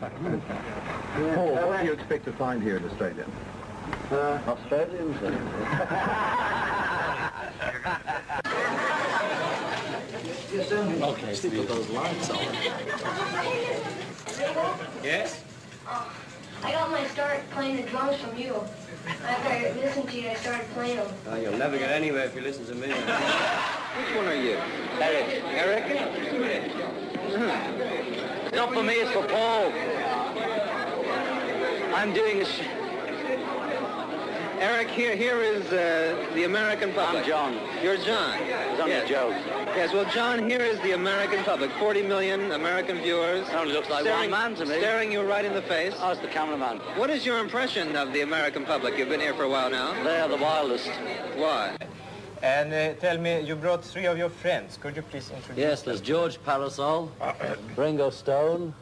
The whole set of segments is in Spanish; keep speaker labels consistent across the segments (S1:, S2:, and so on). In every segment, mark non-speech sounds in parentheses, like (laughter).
S1: Paul, what do you expect to find here in Australia?
S2: Uh, Australians. okay, sleep with those lights on.
S3: Yes?
S4: I got my start playing the drums from you. After I listened to you, I started playing them.
S3: Oh, you'll never get anywhere if you listen to me.
S2: Which one are you? Eric. Eric? Hmm. Not for me, it's for Paul. I'm doing a sh-
S3: Eric, here, here is uh, the American public.
S2: I'm John.
S3: You're John.
S2: It's only
S3: yes.
S2: a joke.
S3: Yes, well, John, here is the American public. 40 million American viewers.
S2: It only looks like
S3: staring,
S2: one man to me.
S3: Staring you right in the face.
S2: Oh, it's the cameraman.
S3: What is your impression of the American public? You've been here for a while now.
S2: They are the wildest.
S3: Why?
S5: And uh, tell me, you brought three of your friends. Could you please introduce
S2: Yes, there's George Parasol, (coughs) Ringo Stone,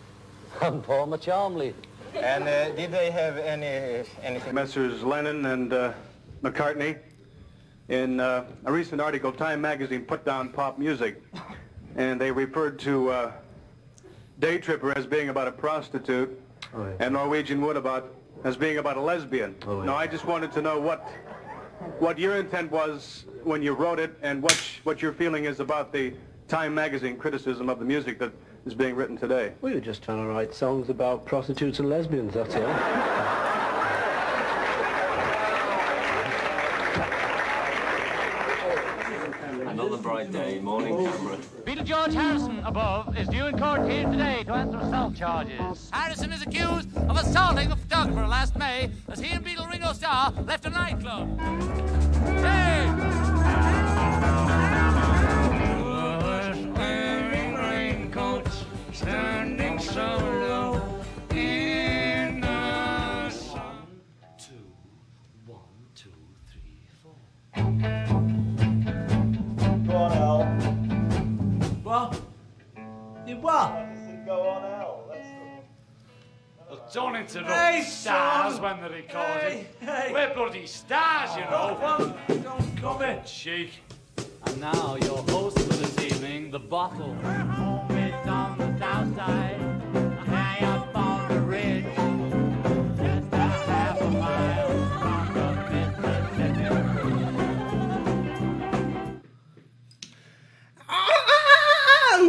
S2: and Paul Macharmley.
S5: And uh, did they have any anything?
S6: Messrs. Lennon and uh, McCartney. In uh, a recent article, Time magazine put down pop music, and they referred to uh, Day Tripper as being about a prostitute,
S2: Oh, yeah.
S6: and Norwegian Wood about as being about a lesbian.
S2: Oh, yeah.
S6: Now, I just wanted to know what what your intent was when you wrote it, and what what your feeling is about the Time magazine criticism of the music that is being written today.
S7: We were just trying to write songs about prostitutes and lesbians, that's all.
S2: Another day, morning camera.
S8: Beetle George Harrison above is due in court here today to answer assault charges. Harrison is accused of assaulting a photographer last May as he and Beetle Ringo Starr left a nightclub. Hey! Wearing raincoats, standing solo Don't interrupt
S9: Hey,
S8: stars
S9: son.
S8: when they're recording.
S9: Hey, hey.
S8: We're bloody stars, you oh, know.
S9: Don't, oh, don't come in.
S8: Cheek.
S10: And now your host for this evening, the bottle. Home on the south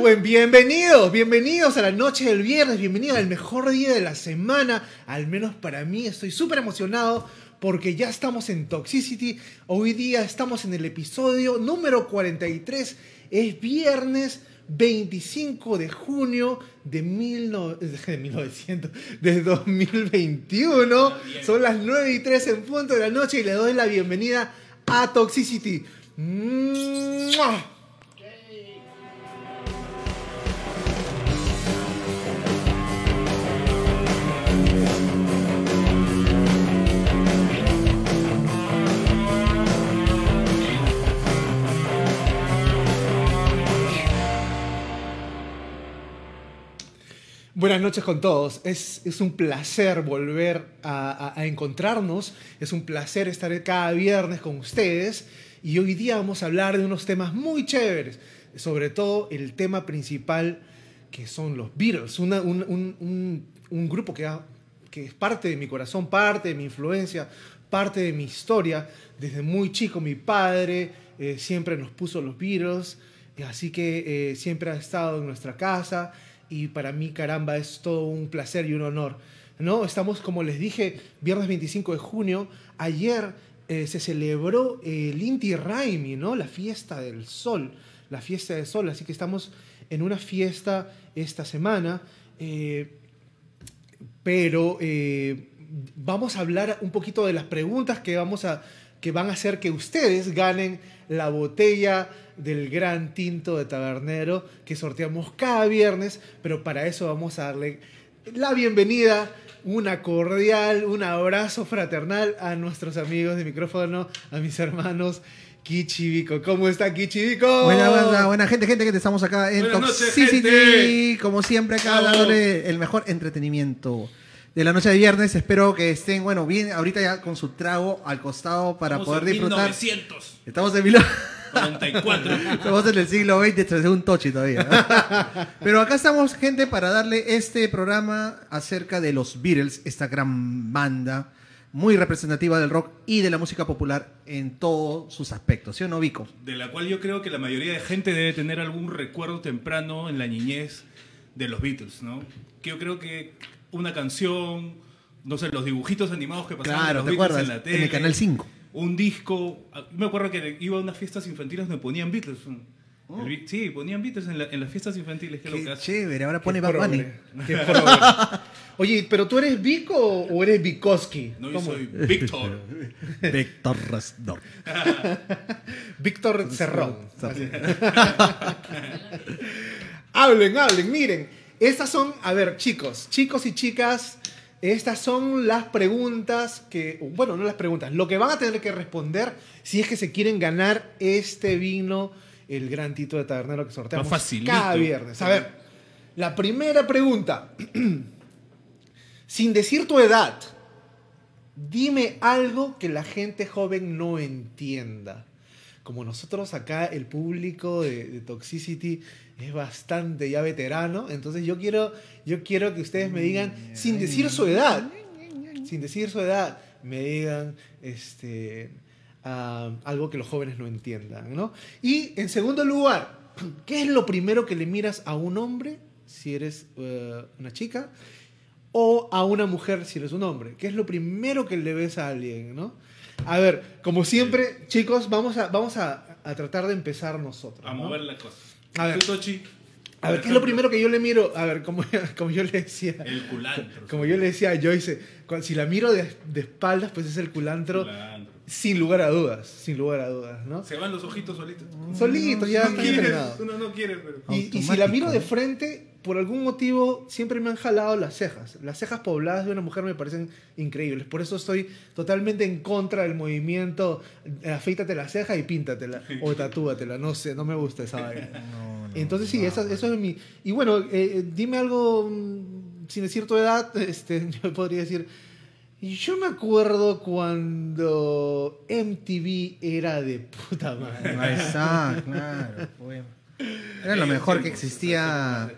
S11: Bienvenidos, bienvenidos a la noche del viernes, bienvenidos al mejor día de la semana, al menos para mí estoy súper emocionado porque ya estamos en Toxicity, hoy día estamos en el episodio número 43, es viernes 25 de junio de, mil no- (laughs) de 1900, de 2021, son las 9 y 3 en punto de la noche y le doy la bienvenida a Toxicity. ¡Mua! Buenas noches con todos. Es, es un placer volver a, encontrarnos. Es un placer estar cada viernes con ustedes. Y hoy día vamos a hablar de unos temas muy chéveres. Sobre todo el tema principal que son los Beatles. Una- un, un- un- un grupo que, es parte de mi corazón, parte de mi influencia, parte de mi historia. Desde muy chico mi padre eh, siempre nos puso los Beatles. Así que eh, siempre ha estado en nuestra casa y para mí, caramba, es todo un placer y un honor. ¿no? Estamos, como les dije, viernes 25 de junio. Ayer eh, se celebró el Inti Raimi, ¿no? la fiesta del sol, la fiesta del sol. Así que estamos en una fiesta esta semana. eh, pero eh, vamos a hablar un poquito de las preguntas que, vamos a, que van a hacer que ustedes ganen la botella del gran tinto de tabernero que sorteamos cada viernes, pero para eso vamos a darle la bienvenida, una cordial, un abrazo fraternal a nuestros amigos de micrófono, a mis hermanos Kichibico. ¿Cómo está Kichibico?
S12: Buena banda, buena gente, gente que estamos acá en
S11: Buenas
S12: Toxicity,
S11: gente.
S12: como siempre acá dándole el mejor entretenimiento de la noche de viernes. Espero que estén, bueno, bien ahorita ya con su trago al costado para
S13: Estamos
S12: poder
S13: en
S12: disfrutar.
S13: 1900.
S12: Estamos en mil...
S13: 94. (laughs)
S12: Estamos en el siglo XX, es un tochi todavía. (laughs) Pero acá estamos, gente, para darle este programa acerca de los Beatles, esta gran banda muy representativa del rock y de la música popular en todos sus aspectos. ¿Sí o no, Vico?
S13: De la cual yo creo que la mayoría de gente debe tener algún recuerdo temprano en la niñez de los Beatles, ¿no? Que yo creo que una canción, no sé, los dibujitos animados que pasaban
S12: Claro,
S13: de los
S12: ¿te
S13: Beatles
S12: acuerdas?
S13: en la
S12: En
S13: tele.
S12: el Canal 5.
S13: Un disco. Ah, Me acuerdo que iba a unas fiestas infantiles donde ponían Beatles. El Beat- sí, ponían Beatles en, la- en las fiestas infantiles. Qué,
S12: Qué chévere, ahora pone Bad Bunny. (laughs) (laughs)
S11: Oye, pero tú eres Vico o eres Vikoski?
S13: No, yo
S11: ¿Cómo?
S13: soy Víctor. (laughs)
S12: Víctor Resdor.
S11: Víctor Cerrón. Hablen, hablen, miren. Estas son, a ver, chicos, chicos y chicas, estas son las preguntas que, bueno, no las preguntas, lo que van a tener que responder si es que se quieren ganar este vino, el gran Tito de Tabernero que sorteamos cada viernes. A ver, la primera pregunta. (clears throat) Sin decir tu edad, dime algo que la gente joven no entienda. Como nosotros acá, el público de, de Toxicity es bastante ya veterano, entonces yo quiero, yo quiero que ustedes me digan, sin decir su edad, sin decir su edad, me digan este, algo que los jóvenes no entiendan. ¿no? Y en segundo lugar, (clears throat) ¿qué es lo primero que le miras a un hombre si eres eh, una chica? o a una mujer si eres un hombre? ¿Qué es lo primero que le ves a alguien, no? A ver, como siempre, chicos, vamos a, vamos a, a tratar de empezar nosotros.
S13: A
S11: ¿no?
S13: mover la cosa.
S11: A ver.
S13: Tochi,
S11: A ver, ¿qué es lo primero que yo le miro? A ver, como, (laughs) como yo le decía.
S13: El culantro.
S11: Como yo le decía a Joyce, si la miro de, de espaldas, pues es el culantro,
S13: Culantro.
S11: sin lugar a dudas, sin lugar a dudas, ¿no?
S13: Se van los ojitos solitos.
S11: Solitos, ya
S13: No quieres,
S11: entrenados.
S13: uno no quiere, pero...
S11: Y, y si la miro de frente, por algún motivo siempre me han jalado las cejas. Las cejas pobladas de una mujer me parecen increíbles. Por eso estoy totalmente en contra del movimiento eh, afeítate la ceja y píntatela. O tatúatela. No sé, no me gusta esa vaina. (laughs) Entonces sí, eso, eso es mi... Y bueno, eh, eh, dime algo mm, sin decir tu edad. (laughs) Este, yo podría decir... Yo me acuerdo cuando MTV era de puta madre.
S12: Exacto, claro. pues. Era lo mejor que existía.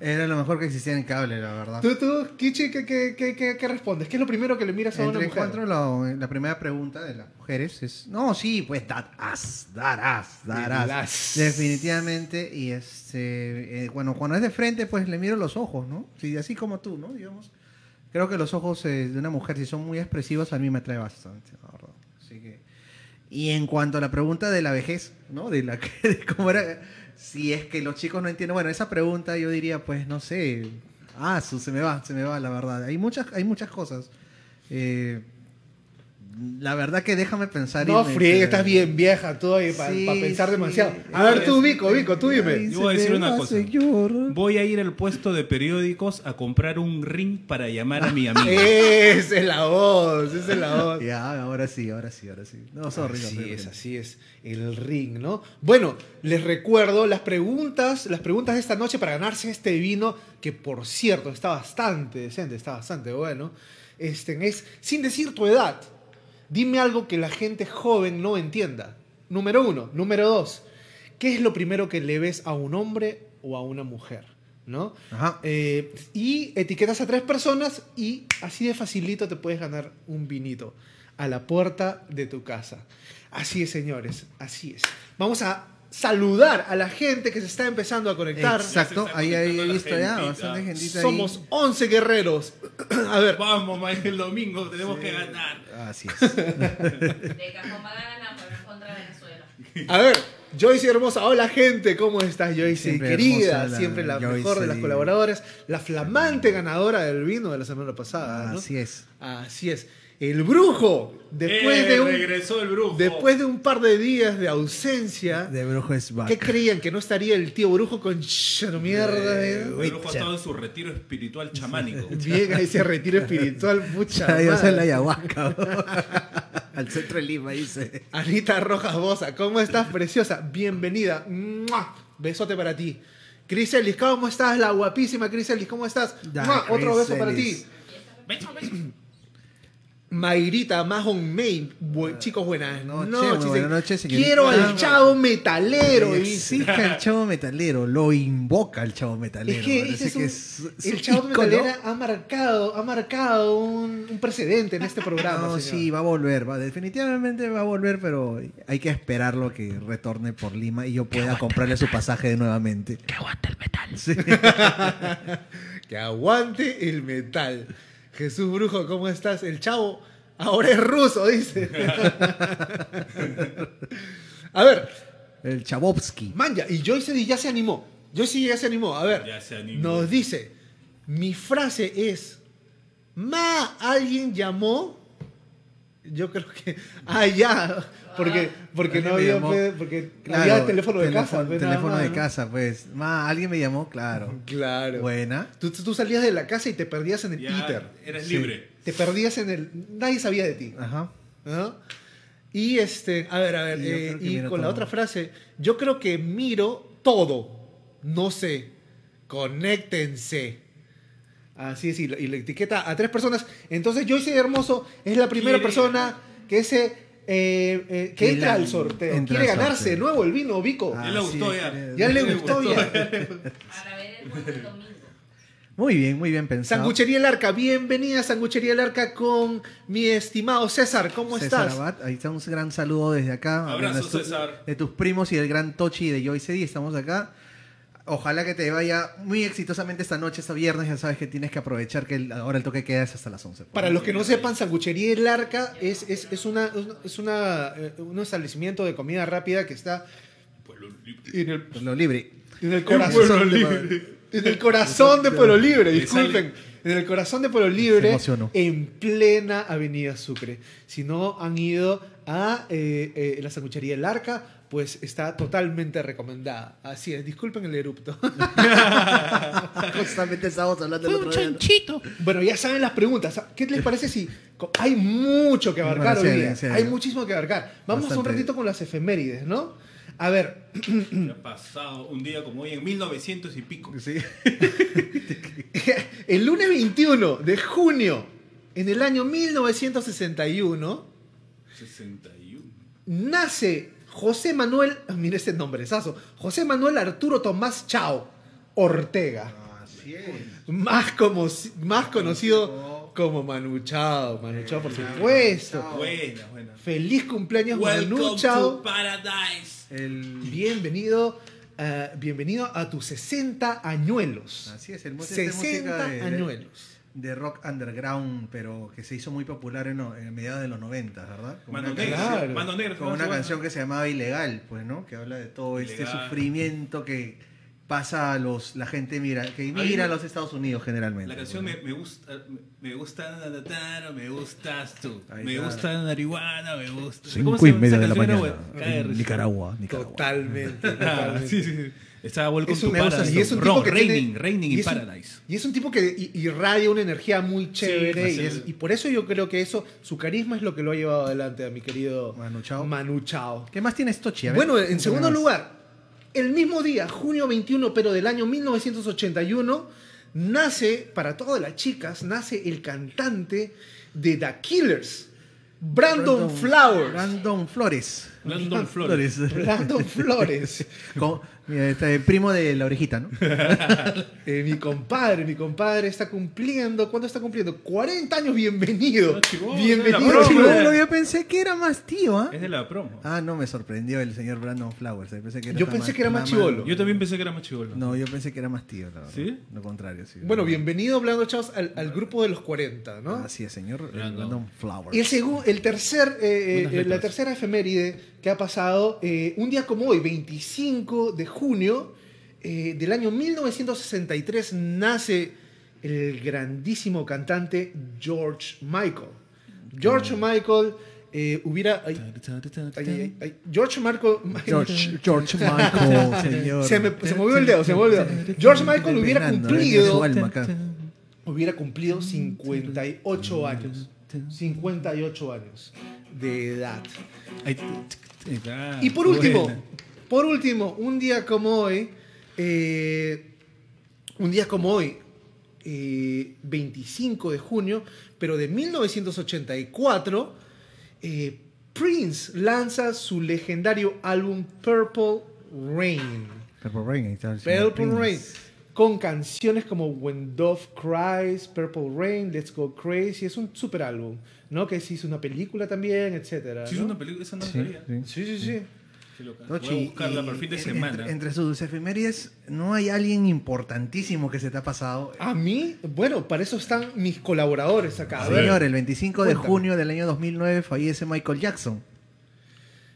S12: Era lo mejor que existía en cable, la verdad.
S11: ¿Tú, tú, Kichi, ¿qué, qué, qué, qué- qué respondes? ¿Qué es lo primero que le miras a una
S12: Entre
S11: mujer?
S12: cuatro, lo- la primera pregunta de las mujeres es. No, sí, pues darás, darás, darás.
S11: Darás.
S12: Definitivamente. Y este. eh, bueno, cuando es de frente, pues le miro los ojos, ¿no? Sí, así como tú, ¿no? Digamos. Creo que los ojos eh, de una mujer, si son muy expresivos, a mí me atrae bastante, la verdad. Así que. Y en cuanto a la pregunta de la vejez, ¿no? De la que, (laughs) de cómo era. Si es que los chicos no entienden. Bueno, esa pregunta yo diría, pues, no sé. Ah, se me va, se me va, la verdad. Hay muchas, hay muchas cosas. Eh, la verdad que déjame pensar.
S11: No,
S12: me-
S11: friegue, estás bien vieja tú ahí para
S12: Sí,
S11: pensar
S12: sí.
S11: demasiado. A ver tú, Vico, Vico, tú dime.
S13: Yo voy a decir una cosa. Voy a ir al puesto de periódicos a comprar un ring para llamar a mi (laughs) amigo.
S11: Esa es la voz, esa es la voz.
S12: Ya, ahora sí, ahora sí, ahora sí. No, sorry,
S11: Así
S12: sorry,
S11: es, así es. El ring, ¿no? Bueno, les recuerdo las preguntas, las preguntas de esta noche para ganarse este vino, que por cierto está bastante decente, está bastante bueno. Este, es, sin decir tu edad, dime algo que la gente joven no entienda. Número uno. Número dos, ¿qué es lo primero que le ves a un hombre o a una mujer? ¿No? Eh, y etiquetas a tres personas y así de facilito te puedes ganar un vinito a la puerta de tu casa. Así es, señores, así es. Vamos a saludar a la gente que se está empezando a conectar.
S12: Exacto, ahí ahí he visto ya bastante gentita ahí.
S11: Somos 11 guerreros. (clears throat) A ver.
S13: Vamos, ma, el domingo tenemos que ganar.
S12: Así es. (laughs)
S14: De pero contra Venezuela.
S11: A ver, Joyce hermosa, hola gente, ¿cómo estás Joyce?
S12: Siempre
S11: Querida,
S12: la
S11: siempre la
S12: Joyce.
S11: mejor de las colaboradoras, la flamante ganadora del vino de la semana pasada. ¿no?
S12: Así es.
S11: Así es. El brujo, después
S13: Eh,
S11: de un,
S13: regresó el brujo.
S11: después de un par de días de ausencia,
S12: De brujo es back.
S11: ¿qué creían? ¿Que no estaría el tío brujo con no mierda? eh?
S13: El brujo ha estado en su retiro espiritual chamánico. (laughs)
S11: Bien, ahí se retiro espiritual, (laughs) pucha.
S12: A ser la ayahuasca. (laughs) Al centro de Lima, dice.
S11: Anita Rojas Bosa, ¿cómo estás, preciosa? Bienvenida. ¡Mua! Besote para ti. Criselis, ¿cómo estás? La guapísima Criselis, ¿cómo estás? Otro beso para ti.
S12: Criselis.
S11: Mayrita Mahon May. Bu- chicos, buenas
S12: Noche,
S11: noches.
S12: buenas noches, señorita.
S11: Quiero al chavo metalero.
S12: Exige al (laughs) chavo metalero, lo invoca el chavo metalero.
S11: Es que ese es un-
S12: que es- es
S11: el chavo
S12: ícono.
S11: metalera ha marcado, ha marcado un, un precedente en este (laughs) programa.
S12: No,
S11: señor.
S12: sí, va a volver, va, definitivamente va a volver, pero hay que esperarlo a que retorne por Lima y yo pueda comprarle su pasaje de nuevamente. (laughs) Que aguante el metal. Sí.
S11: que aguante el metal. Jesús Brujo, ¿cómo estás? El chavo ahora es ruso, dice. (laughs) A ver.
S12: El Chabovsky.
S11: Manja, y Joyce ya se animó. Joyce ya se animó. A ver.
S13: Ya se animó.
S11: Nos dice, mi frase es, ma, alguien llamó. Yo creo que, (laughs) ah, ya, porque, porque no había, porque
S12: Claro,
S11: había teléfono de
S12: teléfono-
S11: casa. nada
S12: Teléfono
S11: más,
S12: de
S11: ¿no?
S12: casa, pues. Ma, alguien me llamó, claro. (laughs)
S11: Claro.
S12: Buena.
S11: Tú, tú salías de la casa y te perdías en el
S13: Ya,
S11: Twitter.
S13: eres libre.
S11: Te perdías en el. Nadie sabía de ti.
S12: Ajá.
S11: ¿no? Y este, a ver, a ver,
S12: Y
S11: eh, y con la otra frase, yo creo que miro todo. No sé. Conéctense. Así es, y, la- y le etiqueta a tres personas. Entonces, Joyce Hermoso es la primera
S13: Quiere
S11: persona que se. eh, eh, que entra
S12: la-
S11: al sorteo.
S12: entra
S11: Quiere ganarse
S12: sorteo.
S11: de nuevo el vino, Vico.
S12: Ah,
S13: Ya le gustó
S12: sí,
S13: ya.
S11: ya le gustó ya. (laughs)
S14: Para ver el juego del domingo.
S12: Muy bien, muy bien pensado.
S11: Sanguchería El Arca, bienvenida Sanguchería El Arca con mi estimado César, ¿cómo
S12: César
S11: estás?
S12: Abad, ahí está un gran saludo desde acá.
S13: Abrazo,
S12: de,
S13: César.
S12: de tus primos y del gran Tochi y de Joyce D. Estamos acá. Ojalá que te vaya muy exitosamente esta noche, este viernes. Ya sabes que tienes que aprovechar que el- ahora el toque queda es hasta las 11.
S11: Para los que no sepan, Sanguchería El Arca es, es, es, una, es una, eh, un establecimiento de comida rápida que está en el,
S12: Lo libre.
S11: en el corazón de, en el corazón de Pueblo Libre, disculpen. En el corazón de Pueblo Libre,
S12: emocionó.
S11: en plena Avenida Sucre. Si no han ido a eh, eh, la Sanguchería El Arca, pues está totalmente recomendada. Así es, disculpen el erupto. (laughs)
S12: Justamente estábamos hablando del otro día.
S11: Bueno, ya saben las preguntas. ¿Qué les parece si hay mucho que abarcar
S12: Bueno,
S11: hoy día?
S12: sí,
S11: hay
S12: sí.
S11: muchísimo que abarcar. Vamos un
S12: Bastante.
S11: ratito con las efemérides, ¿no? A ver,
S13: ¿Qué ha pasado un día como hoy en 1900 y pico?
S12: Sí. (laughs)
S11: el lunes 21 de junio, en el año 1961,
S13: 61.
S11: nace José Manuel, ah, mira este nombrezazo, José Manuel Arturo Tomás Chao Ortega.
S12: Así es.
S11: Más, como, más conocido como Manu Chao. Manu Chao, por supuesto.
S13: Buena, buena.
S11: Feliz cumpleaños, Manu Chao.
S13: to paradise.
S12: El...
S11: Bienvenido, eh, bienvenido a tus 60 añuelos.
S12: Así es, el música de
S11: 60
S12: música de- de-
S11: añuelos.
S12: De rock underground, pero que se hizo muy popular en, lo- en mediados de los 90, ¿verdad? Con
S13: Mano
S12: una
S13: negra.
S11: Claro.
S13: Mano negra.
S12: Con una canción que se llamaba Ilegal, pues, ¿no? Que habla de todo este
S13: Ilegal.
S12: sufrimiento que pasa a los, la gente mira, que mira a
S13: me-
S12: los Estados Unidos generalmente.
S13: La canción me,
S12: pues,
S13: me gusta, me gusta Nadataro, me gustas tú,
S12: Ahí
S13: me
S12: está.
S13: gusta la marihuana, me gusta.
S12: Cinco
S13: ¿Cómo se
S12: y media de la mañana, en. Nicaragua, Nicaragua.
S11: Totalmente. (laughs)
S13: Ah,
S11: totalmente.
S13: sí, sí, sí. Estaba Welcome
S11: Es un-
S13: to Paradise.
S11: y es un tipo que tiene-
S13: Raining, Raining
S11: y
S13: in
S11: un-
S13: Paradise.
S11: Y es un tipo que i- irradia una energía muy chévere. y,
S13: es.
S11: y por eso yo creo que eso, su carisma es lo que lo ha llevado adelante a mi querido
S12: Manu Chao.
S11: Manu Chao.
S12: ¿Qué más tienes, Tochi? A ver,
S11: Bueno, en segundo
S12: más.
S11: lugar, el mismo día, junio 21, pero del año 1981, nace, para todas las chicas, nace el cantante de The Killers, Brandon, Flowers.
S12: Brandon Flores.
S13: Brandon Flores.
S11: Brandon Flores. (laughs)
S12: Con- mira, este, primo de la orejita, ¿no? (laughs)
S11: Eh, mi compadre, mi compadre está cumpliendo, ¿cuánto está cumpliendo? 40 años, bienvenido.
S13: Ah, chibolo,
S11: bienvenido.
S13: la promo.
S11: chibolo.
S12: Chibolo, yo pensé que era más tío, ¿ah?
S13: Es de la promo.
S12: Ah, no, me sorprendió el señor Brandon Flowers. Yo pensé que era,
S11: Yo pensé que era más chibolo.
S13: Yo también pensé que era más chivolo.
S12: No, yo pensé que era más tío, la verdad.
S13: ¿Sí?
S12: Lo contrario, sí.
S11: Bueno, bienvenido, Blando Chavos, al, al grupo de los 40, ¿no?
S12: Así es, señor
S13: Brandon.
S12: Brandon Flowers.
S11: Y el, segu- el tercer, eh, eh, la tercera efeméride que ha pasado, eh, un día como hoy, 25 de junio eh, del año 1963, nace el grandísimo cantante George Michael. George Michael eh, hubiera... ay, ay, ay, ay, George Michael...
S12: George, (laughs) George Michael, señor.
S11: Se me, se movió el dedo, se movió el dedo. George Michael hubiera cumplido... hubiera cumplido 58 años. 58 años de edad. Y por último. Por último, un día como hoy, eh, un día como hoy, eh, 25 de junio, pero de 1984, eh, Prince lanza su legendario álbum Purple Rain.
S12: Purple Rain, ahí está el
S11: Purple Rain. Con canciones como When Dove Cries, Purple Rain, Let's Go Crazy. Es un super álbum, ¿no? Que se hizo una película también, etcétera.
S13: Sí, es
S11: ¿no?
S13: una película, esa no
S12: Sí,
S13: sabía.
S12: sí.
S11: Sí, sí, sí.
S13: Qué loca.
S12: Tochi,
S13: Voy a buscarla
S12: y
S13: para el fin de
S12: en-
S13: semana.
S12: Entre, entre sus efemérides, ¿no hay alguien importantísimo que se te ha pasado?
S11: A mí, bueno, para eso están mis colaboradores acá.
S12: Señor, el 25 de junio del año 2009 fallece Michael Jackson.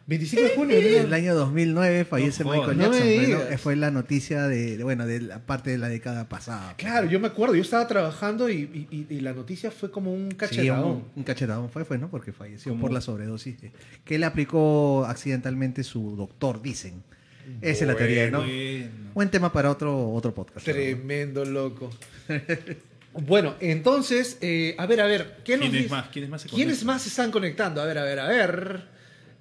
S11: 25 de junio.
S12: En el año 2009 fallece
S11: No
S12: Michael
S11: no
S12: Jackson. bueno, fue la noticia de, de, bueno, de la parte de la década pasada.
S11: Claro, yo me acuerdo, yo estaba trabajando y, y- la noticia fue como un
S12: Sí,
S11: cachetadón.
S12: un, un cachetadón fue, fue, ¿no? Porque falleció
S13: ¿Cómo?
S12: por la sobredosis. de- que le aplicó accidentalmente su doctor, dicen. Esa es la teoría, ¿no?
S13: Bueno.
S12: Buen tema para otro, otro podcast.
S11: Tremendo loco. (laughs) bueno, entonces, eh, a ver, a ver, ¿qué nos
S13: ¿Quiénes
S11: dice-
S13: más? ¿Quiénes más se
S11: ¿Quiénes
S13: conectan?
S11: más se están conectando? A ver, a ver, a ver.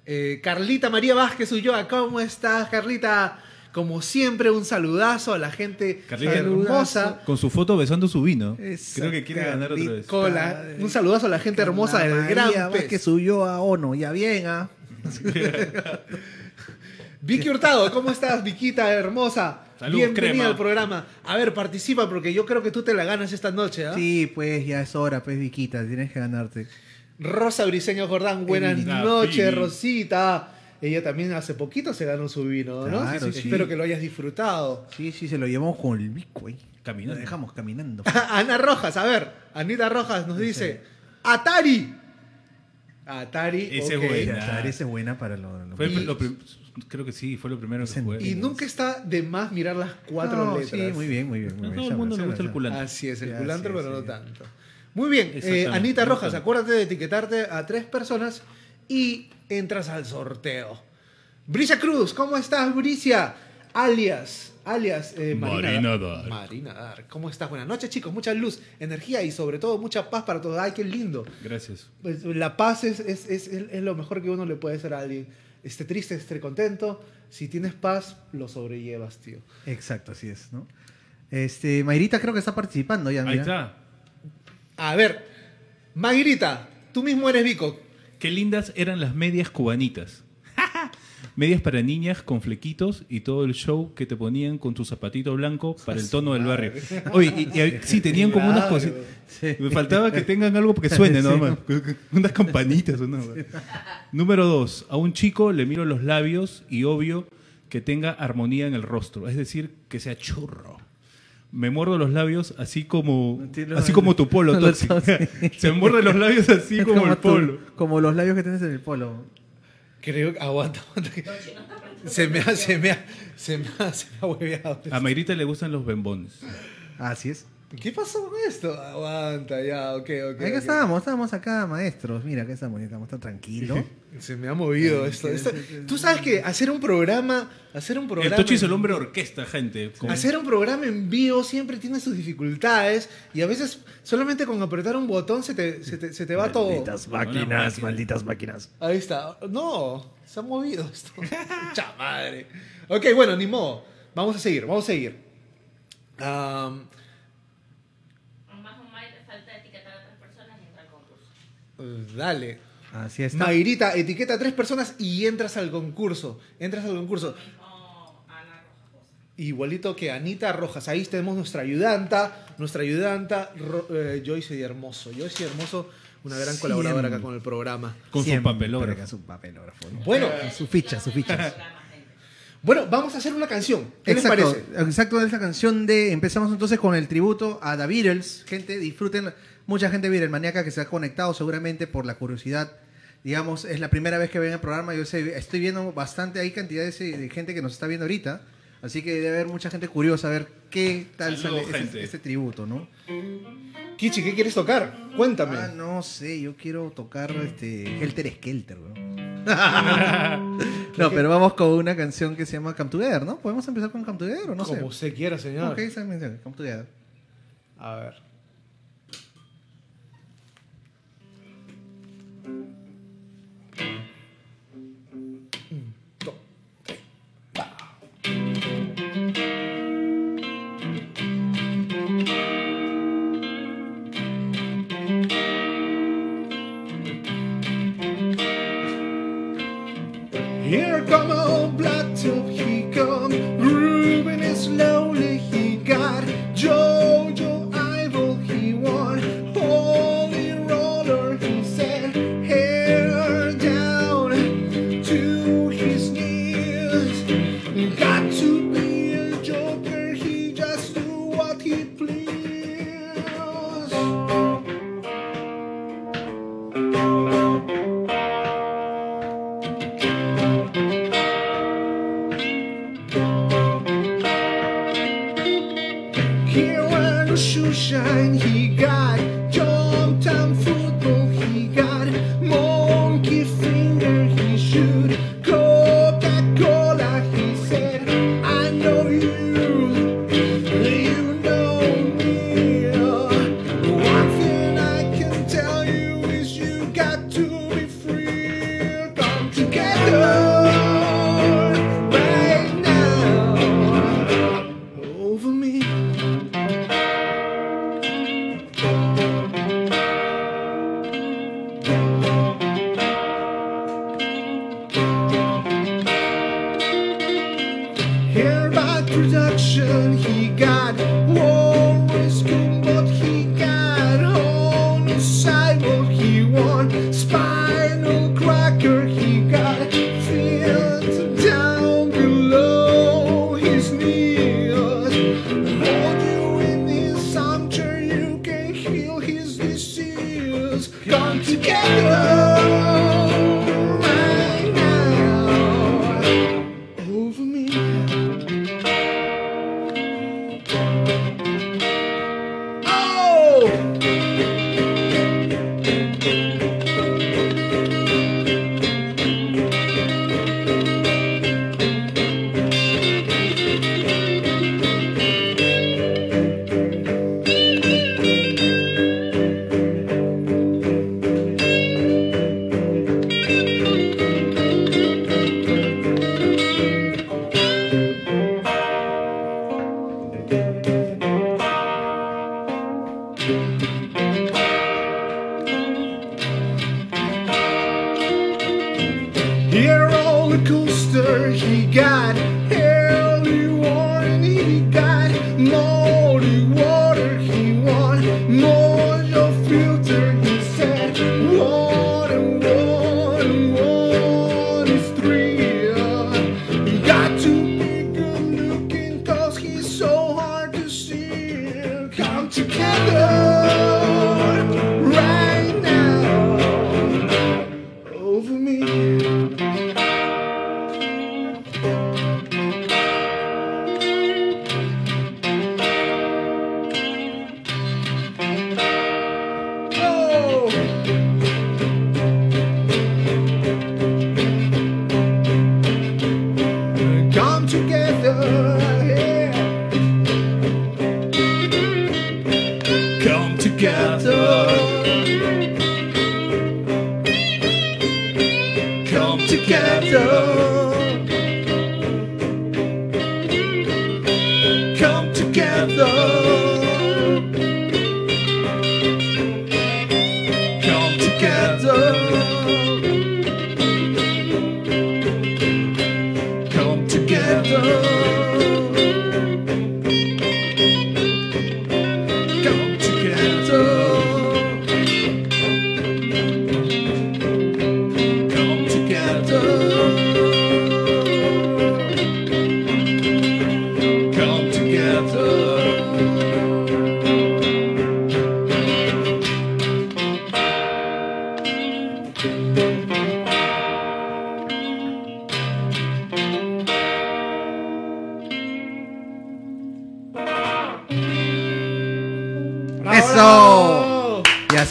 S11: Eh, Carlita María Vázquez Ulloa, ¿cómo estás, Carlita? Como siempre, un saludazo a la gente
S13: Carlita.
S11: hermosa.
S13: Con su foto besando su vino.
S12: Esa
S13: Creo que quiere ganar otra vez.
S11: Un saludazo a la gente hermosa del Gran
S12: que
S11: Pez.
S12: subió a Ono, ya bien, ¿ah? (laughs)
S11: Vicky Hurtado, ¿cómo estás, Viquita hermosa?
S13: Salud,
S11: Bienvenida
S13: crema.
S11: al programa. A ver, participa porque yo creo que tú te la ganas esta noche, ¿ah?
S12: Sí, pues ya es hora, pues Viquita, tienes que ganarte.
S11: Rosa Briseño Jordán, buenas noches. Rosita. Ella también hace poquito se ganó su vino, ¿no?
S12: Claro, sí.
S11: Espero que lo hayas disfrutado.
S12: Sí, sí, se lo llevamos con el bico ahí.
S13: Caminando.
S12: Lo dejamos caminando. (laughs)
S11: Ana Rojas, a ver, Anita Rojas nos dice, Atari. Atari,
S13: Ese es buena.
S12: Atari esa es buena para lo, lo-
S13: Fue
S11: Y-
S13: lo creo que sí, fue lo primero que fue.
S11: Y nunca está de más mirar las cuatro
S12: No,
S11: letras.
S12: sí, muy bien, muy bien. Muy
S13: A
S12: bien.
S13: todo el mundo le gusta el culantro.
S11: Así es, el
S12: Ya,
S11: culantro,
S12: sí,
S11: pero
S12: sí,
S11: no
S12: sí.
S11: tanto. Muy bien, eh. Anita Rojas, acuérdate de etiquetarte a tres personas y entras al sorteo. Bricia Cruz, ¿cómo estás, Bricia? Alias, alias eh,
S13: Marina
S11: Dar-
S13: Dar.
S11: Marina Dar, ¿cómo estás? Buenas noches, chicos. Mucha luz, energía y sobre todo mucha paz para todos. Ay, qué lindo.
S13: Gracias.
S11: Pues, la paz es, es, es, es lo mejor que uno le puede hacer a alguien. Esté triste, esté contento. Si tienes paz, lo sobrellevas, tío.
S12: Exacto, así es, ¿no? Este, Mayrita creo que está participando ya,
S13: Ahí
S12: mira.
S13: está.
S11: A ver, Maguirita, tú mismo eres Vico.
S13: Qué lindas eran las medias cubanitas. (laughs) medias para niñas con flequitos y todo el show que te ponían con tu zapatito blanco para el tono del barrio. Oye, y, y- sí, tenían como unas cositas. Me faltaba que tengan algo que suene, más. (laughs) Unas campanitas. o nada. Número dos, a un chico le miro los labios y obvio que tenga armonía en el rostro, es decir, que sea churro. Me muerdo los labios así como así como tu polo, (laughs)
S12: Lo
S13: Toxic.
S12: sé. (laughs)
S13: Se me muerde los labios así como, el
S12: tu-
S13: polo.
S12: como los labios que tienes en el polo.
S11: Creo que aguanta, Se me ha, se me ha, se me ha, se me ha hueveado.
S13: A Mayrita le gustan los bembones.
S12: Así es.
S11: ¿Qué pasó con esto? Aguanta, ya, ok, ok.
S12: Acá
S11: ok.
S12: estábamos, estábamos acá, maestros. Mira, acá estamos, estamos tan tranquilos.
S11: Se me ha movido esto. esto- Tú sabes que hacer un programa, hacer un
S13: El
S11: programa.
S13: Tochi es el hombre orquesta, gente. Con-
S11: Hacer un programa en vivo siempre tiene sus dificultades y a veces solamente con apretar un botón se te, se te, se te va todo.
S12: Malditas máquinas, malditas máquinas.
S11: Ahí está. No, se ha movido esto. (laughs) Mucha madre. Ok, bueno, ni modo. Vamos a seguir, vamos a seguir. Am,
S14: Más o menos falta etiquetar a otras personas y entrar al concurso.
S11: Dale.
S12: Así está.
S11: Mayrita, etiqueta a tres personas y entras al concurso. Entras al concurso. Igualito que Anita Rojas. Ahí tenemos nuestra ayudanta, nuestra ayudanta Ro- eh, Joyce y Hermoso. Joyce y Hermoso, una gran colaboradora acá con el programa.
S13: Con su papelógrafo.
S12: acá Su papelógrafo. ¿no?
S11: Bueno,
S12: Su ficha, su ficha.
S11: bueno, vamos a hacer una canción. ¿Qué
S12: Exacto,
S11: les parece?
S12: exacto, esa canción de. Empezamos entonces con el tributo a The Beatles. Gente, disfruten. Mucha gente Beatlemaniaca que se ha conectado seguramente por la curiosidad. Digamos, es la primera vez que ven el programa. Yo sé, estoy viendo bastante, hay cantidades de de gente que nos está viendo ahorita. Así que debe haber mucha gente curiosa a ver qué tal sale este, este tributo, ¿no?
S11: Kichi, ¿qué quieres tocar? Cuéntame.
S12: Ah, no sé, yo quiero tocar este Helter Skelter, weón. (laughs) no, pero vamos con una canción que se llama Come Together, ¿no? ¿Podemos empezar con Come Together o no sé?
S11: Como usted quiera, señor.
S12: Ok, esa canción, Come Together.
S11: A ver.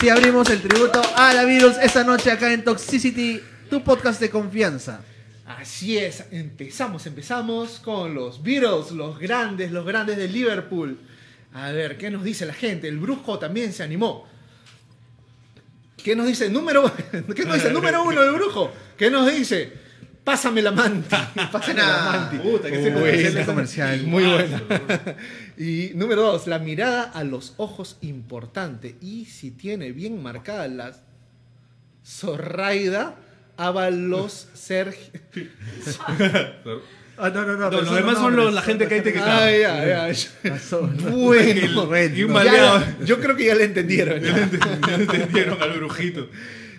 S12: Así abrimos el tributo a la Beatles esta noche acá en Toxicity, tu podcast de confianza.
S11: Así es, empezamos, empezamos con los Beatles, los grandes, los grandes de Liverpool. A ver, ¿qué nos dice la gente? El brujo también se animó. ¿Qué nos dice? Número, (laughs) ¿qué nos dice? Número uno, el brujo. ¿Qué nos dice? Pásame la manta. (laughs) Pásame la manta.
S12: Puta, que
S11: buena.
S12: comercial.
S11: Muy buena. (laughs) y número dos, la mirada a los ojos importante. Y si tiene bien marcada la zorraida, Ábalos Sergio. (laughs)
S12: Ah, no, no, no.
S13: No, los
S12: son
S13: demás
S12: los
S13: son los- la gente que hay etiquetado.
S11: Ah, ya, ya. Bueno.
S13: Y un
S11: Ya,
S13: maleado.
S11: yo creo que ya le entendieron.
S13: Ya le entendieron al brujito.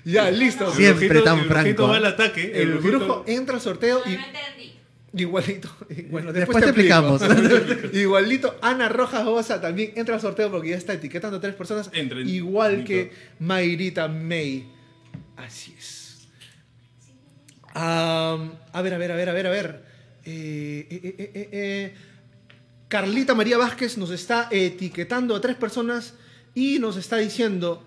S11: Ya, listo.
S12: Siempre
S13: El brujito-
S12: tan
S13: el brujito
S12: franco.
S13: va al ataque.
S11: El
S13: brujito-
S11: brujo entra al sorteo y
S14: No entendí.
S11: igualito. Bueno,
S12: Después
S11: después,
S12: te explicamos. (laughs)
S11: igualito, Ana Rojas Bosa también entra al sorteo porque ya está etiquetando a tres personas.
S13: Entra en-
S11: igual que Mayrita May. Así es. A ver, a ver, a ver, a ver, a ver. Eh, eh, eh, eh, eh, eh. Carlita María Vázquez nos está etiquetando a tres personas y nos está diciendo,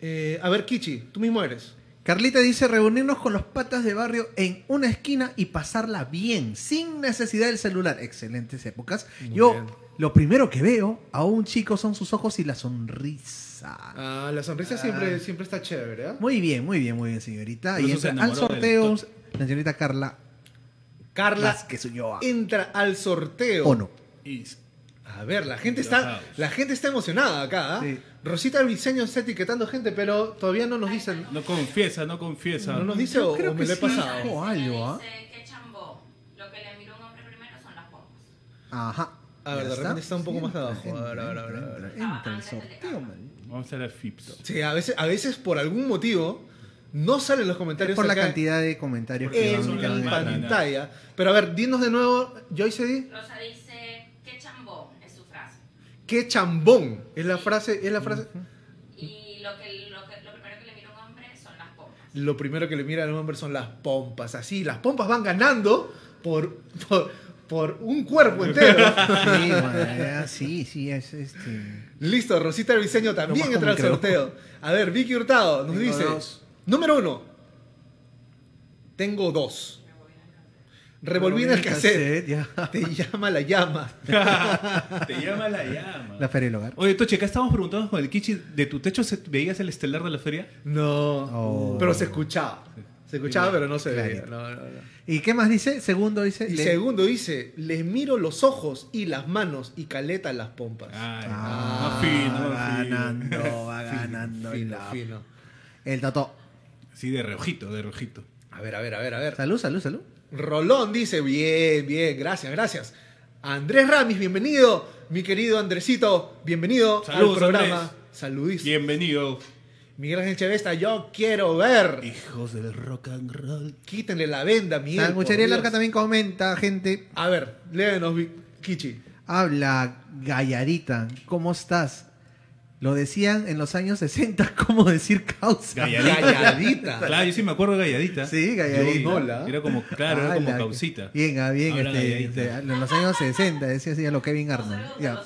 S11: eh, a ver, Kichi, tú mismo eres.
S12: Carlita dice reunirnos con los patas de barrio en una esquina y pasarla bien, sin necesidad del celular. Excelentes épocas.
S11: Muy
S12: Yo,
S11: bien.
S12: lo primero que veo a un chico son sus ojos y la sonrisa.
S11: Ah, la sonrisa siempre, siempre está chévere, ¿ah?
S12: Muy bien, muy bien, muy bien, señorita. Y
S13: se
S12: entra al sorteo la señorita Carla
S11: Carla entra al sorteo.
S12: ¿O no?
S13: Y-
S11: A ver, la gente está, la gente está emocionada acá. ¿ah?
S12: Sí.
S11: Rosita Briseño está etiquetando gente, pero todavía no nos dicen.
S13: No confiesa, no confiesa.
S11: No nos dice
S12: Yo
S11: o,
S12: creo
S11: o
S12: que
S11: me lo he
S12: sí
S11: pasado.
S12: dijo algo, ¿ah?
S14: Dice que chambó. Lo que le miró un hombre primero son las pompas.
S12: Ajá.
S11: A ver, de repente está un poco más abajo. A ver, a ver, a ver,
S12: entra,
S11: a ver.
S12: entra, el sorteo, man.
S13: Vamos a la FIPS.
S11: Sí, a veces, a veces por algún motivo no salen los comentarios
S12: Es por la
S11: acá
S12: cantidad de comentarios que
S11: en,
S12: van
S13: la
S11: pantalla. Pero a ver, dinos de nuevo, Joyce di,
S14: Rosa dice que chambó es su frase.
S11: Qué chambón es la frase, es la frase.
S14: Y lo, que, lo, que, lo primero que le mira un hombre son las pompas.
S11: Lo primero que le mira al hombre son las pompas. Así, las pompas van ganando por, por, por un cuerpo entero. (laughs)
S12: Sí, ya, sí, sí, es este.
S11: Listo, Rosita Briseño también
S12: más
S11: entra al
S12: creo.
S11: sorteo. A ver, Vicky Hurtado nos
S12: Tengo
S11: dice:
S12: dos.
S11: Número uno, tengo dos. Rebobina el cassette.
S12: ya. (laughs)
S11: Te llama la llama. (laughs)
S13: Te llama la llama.
S12: La feria del hogar.
S13: Oye, Toche, acá estábamos preguntando con el Kichi, ¿de tu techo se- veías el estelar de la feria?
S11: No,
S12: Oh.
S11: pero se escuchaba. Se escuchaba, pero no se veía. No, no, no.
S12: ¿Y qué más dice? Segundo dice.
S11: Y
S12: le-
S11: segundo dice: Les miro los ojos y las manos y caleta las pompas.
S13: Ay,
S12: Ah,
S13: fino,
S12: va
S13: fino.
S12: ganando, (laughs) va ganando.
S11: Fino,
S12: la-
S11: fino.
S12: El tato.
S13: Sí, de reojito, de reojito.
S11: A ver, a ver, a ver, a ver.
S12: Salud, salud, salud.
S11: Rolón dice, bien, bien, gracias, gracias. Andrés Ramis, bienvenido. Mi querido Andresito, bienvenido
S13: Saludos,
S11: al programa.
S13: Andrés.
S11: Saludísimos.
S13: Bienvenido.
S11: Miguel Ángel Chevesta, yo quiero ver.
S13: Hijos del rock and roll.
S11: Quítenle la venda, Miguel. Por Dios.
S12: Larga también comenta, gente.
S11: A ver, léenos, Kichi.
S12: Habla Gallarita. ¿Cómo estás? Lo decían en los años 60, (laughs) ¿cómo decir causa?
S13: Galladita. (laughs)
S11: Galladita.
S13: Claro, yo sí me acuerdo de Galladita.
S12: Sí, Galladita.
S11: Yo no la-
S13: Era como, claro, era como
S12: la-
S13: causita.
S12: Bien, ah, bien. Este,
S13: Galladita.
S12: este, en los años 60, decía así a lo Kevin Arnold. Ya.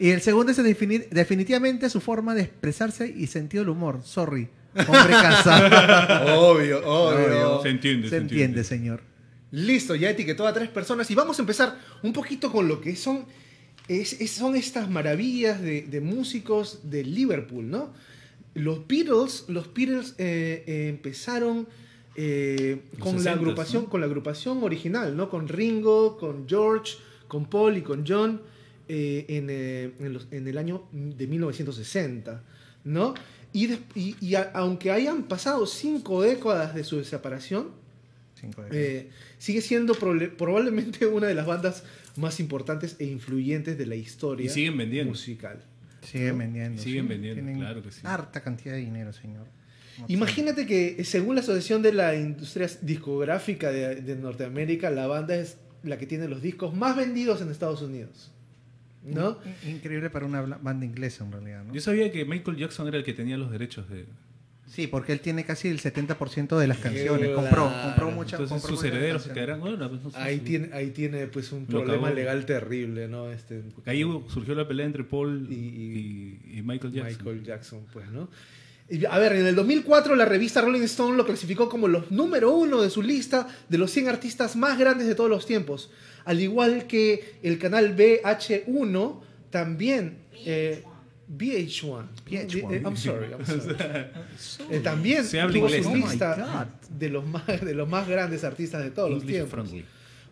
S12: Y el segundo es definir, definitivamente su forma de expresarse y sentido del humor. Sorry, hombre casado. (laughs)
S11: Obvio, obvio.
S13: Se entiende,
S12: Se
S13: se
S12: entiende,
S13: entiende.
S12: señor.
S11: Listo, ya etiquetó a tres personas y vamos a empezar un poquito con lo que son, es- es- son estas maravillas de, de músicos de Liverpool, ¿no? Los Beatles, los Beatles eh, eh, empezaron eh, con, la
S13: 60s,
S11: agrupación,
S13: ¿no?
S11: con la agrupación original, ¿no? Con Ringo, con George, con Paul y con John en, en los- en el año de 1960, ¿no? Y, des- y- y a- aunque hayan pasado cinco décadas de su separación,
S12: Cinco de-
S11: eh, sigue siendo probablemente una de las bandas más importantes e influyentes de la historia
S13: Y siguen vendiendo.
S11: musical.
S12: Siguen vendiendo.
S13: Y siguen
S12: sí.
S13: vendiendo,
S12: Tienen
S13: claro que sí.
S12: Harta cantidad de dinero, señor.
S11: Imagínate que eh, según la Asociación de la Industria Discográfica de, de Norteamérica, la banda es la que tiene los discos más vendidos en Estados Unidos. ¿No?
S12: In- Increíble para una banda inglesa, en realidad. ¿no?
S13: Yo sabía que Michael Jackson era el que tenía los derechos de.
S12: Sí, porque él tiene casi el 70% de las canciones.
S11: Claro.
S12: Compró, compró muchas.
S13: Entonces
S12: compró
S13: sus
S12: muchas
S13: herederos se quedarán. Bueno, pues, no sé,
S11: Ahí
S13: sí.
S11: tiene, ahí tiene pues un
S13: Lo
S11: problema
S13: acabó.
S11: legal terrible, ¿no? Este,
S13: Porque ahí surgió la pelea entre Paul
S11: Y-
S13: y, y Michael Jackson.
S11: Michael Jackson, pues, ¿no? A ver, en el 2004 la revista Rolling Stone lo clasificó como los número uno de su lista de los 100 artistas más grandes de todos los tiempos. Al igual que el canal VH1 también... eh, VH1.
S12: VH1.
S11: Eh, I'm sorry, I'm sorry. (laughs) Eh, también
S13: Se habla
S11: tuvo
S13: inglés.
S11: su
S12: Oh
S11: lista de los, más, de los más grandes artistas de todos los tiempos.
S13: friendly.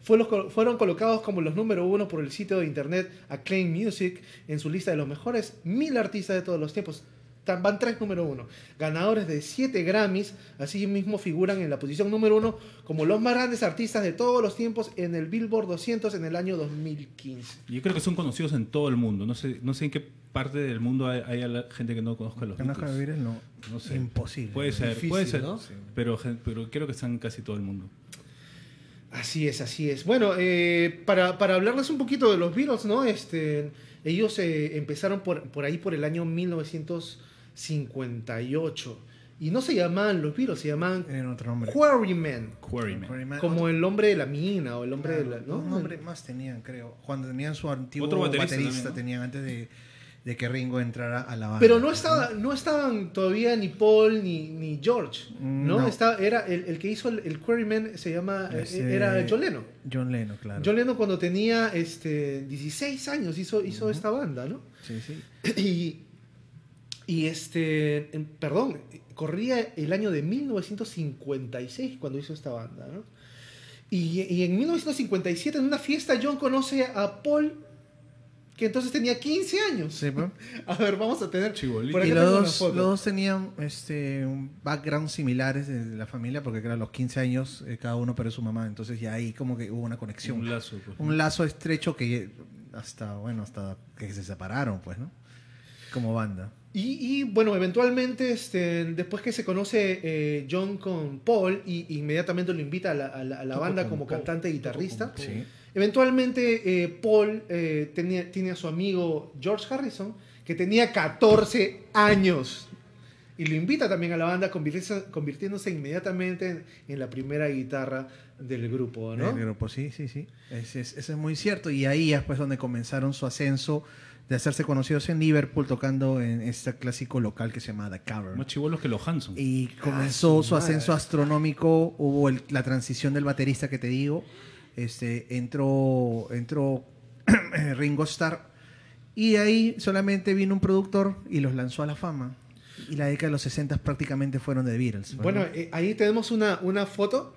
S11: Fue los- fueron colocados como los número uno por el sitio de internet Acclaim Music en su lista de los mejores mil artistas de todos los tiempos. Van tres número uno. Ganadores de siete Grammys, así mismo figuran en la posición número uno como los más grandes artistas de todos los tiempos en el Billboard 200 en el año 2015.
S13: Yo creo que son conocidos en todo el mundo. No sé, no sé en qué parte del mundo hay, hay a la gente que no conozca a los
S12: Que no conozca
S13: Beatles.
S12: Beatles, no.
S13: No sé.
S12: Imposible.
S13: Puede ser,
S11: Difícil,
S13: puede ser.
S11: ¿no?
S13: Pero, pero creo que están en casi todo el mundo.
S11: Así es, así es. Bueno, eh, para, para hablarles un poquito de los Beatles, ¿no? Este, ellos eh, empezaron por, por ahí por el año 1958. Y no se llamaban los Beatles, se llamaban
S12: Era otro nombre.
S11: Quarrymen.
S13: Quarrymen.
S11: Como el hombre de la mina o el hombre de la... ¿no?
S12: Un nombre más tenían, creo. Cuando tenían su antiguo
S13: Otro
S12: baterista,
S13: baterista también, ¿no?
S12: tenían antes de, de que Ringo entrara a la banda.
S11: Pero no, estaba, no estaban todavía ni Paul ni, ni George, ¿no?
S12: No.
S11: Estaba, era el, el que hizo el, el Quarrymen se llama... eh,
S12: Ese-
S11: Era John Lennon.
S12: John Lennon, claro.
S11: John Lennon cuando tenía este, 16 años hizo, hizo esta banda, ¿no?
S12: Sí, sí. (clears throat)
S11: Y, y este, en- perdón, corría el año de 1956 cuando hizo esta banda, ¿no? Y, y en 1957 en una fiesta John conoce a Paul, que entonces tenía 15 años.
S12: Sí, pues. (laughs)
S11: A ver, vamos a tener... por acá
S12: Y los dos,
S11: foto.
S12: los dos tenían este, un background similares de la familia, porque a los 15 años eh, cada uno perdió su mamá, entonces ya ahí como que hubo una conexión.
S13: Un lazo, pues.
S12: Un lazo estrecho que hasta, bueno, hasta que se separaron, pues, ¿no? Como banda.
S11: Y, y, bueno, eventualmente, este, después que se conoce eh, John con Paul, y inmediatamente lo invita a la, a la- a la
S12: Toco
S11: banda como
S12: Paul,
S11: cantante y guitarrista.
S12: Sí.
S11: Eventualmente, eh, Paul eh, tenía, tiene a su amigo George Harrison, que tenía 14 años. Y lo invita también a la banda, convirtiéndose, convirtiéndose inmediatamente en, en la primera guitarra del grupo, ¿no?
S12: Del grupo, sí, sí, sí. Es, eso es muy cierto. Y ahí es pues donde comenzaron su ascenso de hacerse conocidos en Liverpool tocando en este clásico local que se llama The Cavern.
S13: Más chivolos que los Hanson.
S12: Y comenzó
S11: Ah,
S12: su
S11: su madre.
S12: ascenso astronómico, hubo el- la transición del baterista que te digo, este, entró, entró (clears throat) Ringo Starr y de ahí solamente vino un productor y los lanzó a la fama. Y la década de los 60 prácticamente fueron de The Beatles.
S11: Bueno, eh, ahí tenemos una, una foto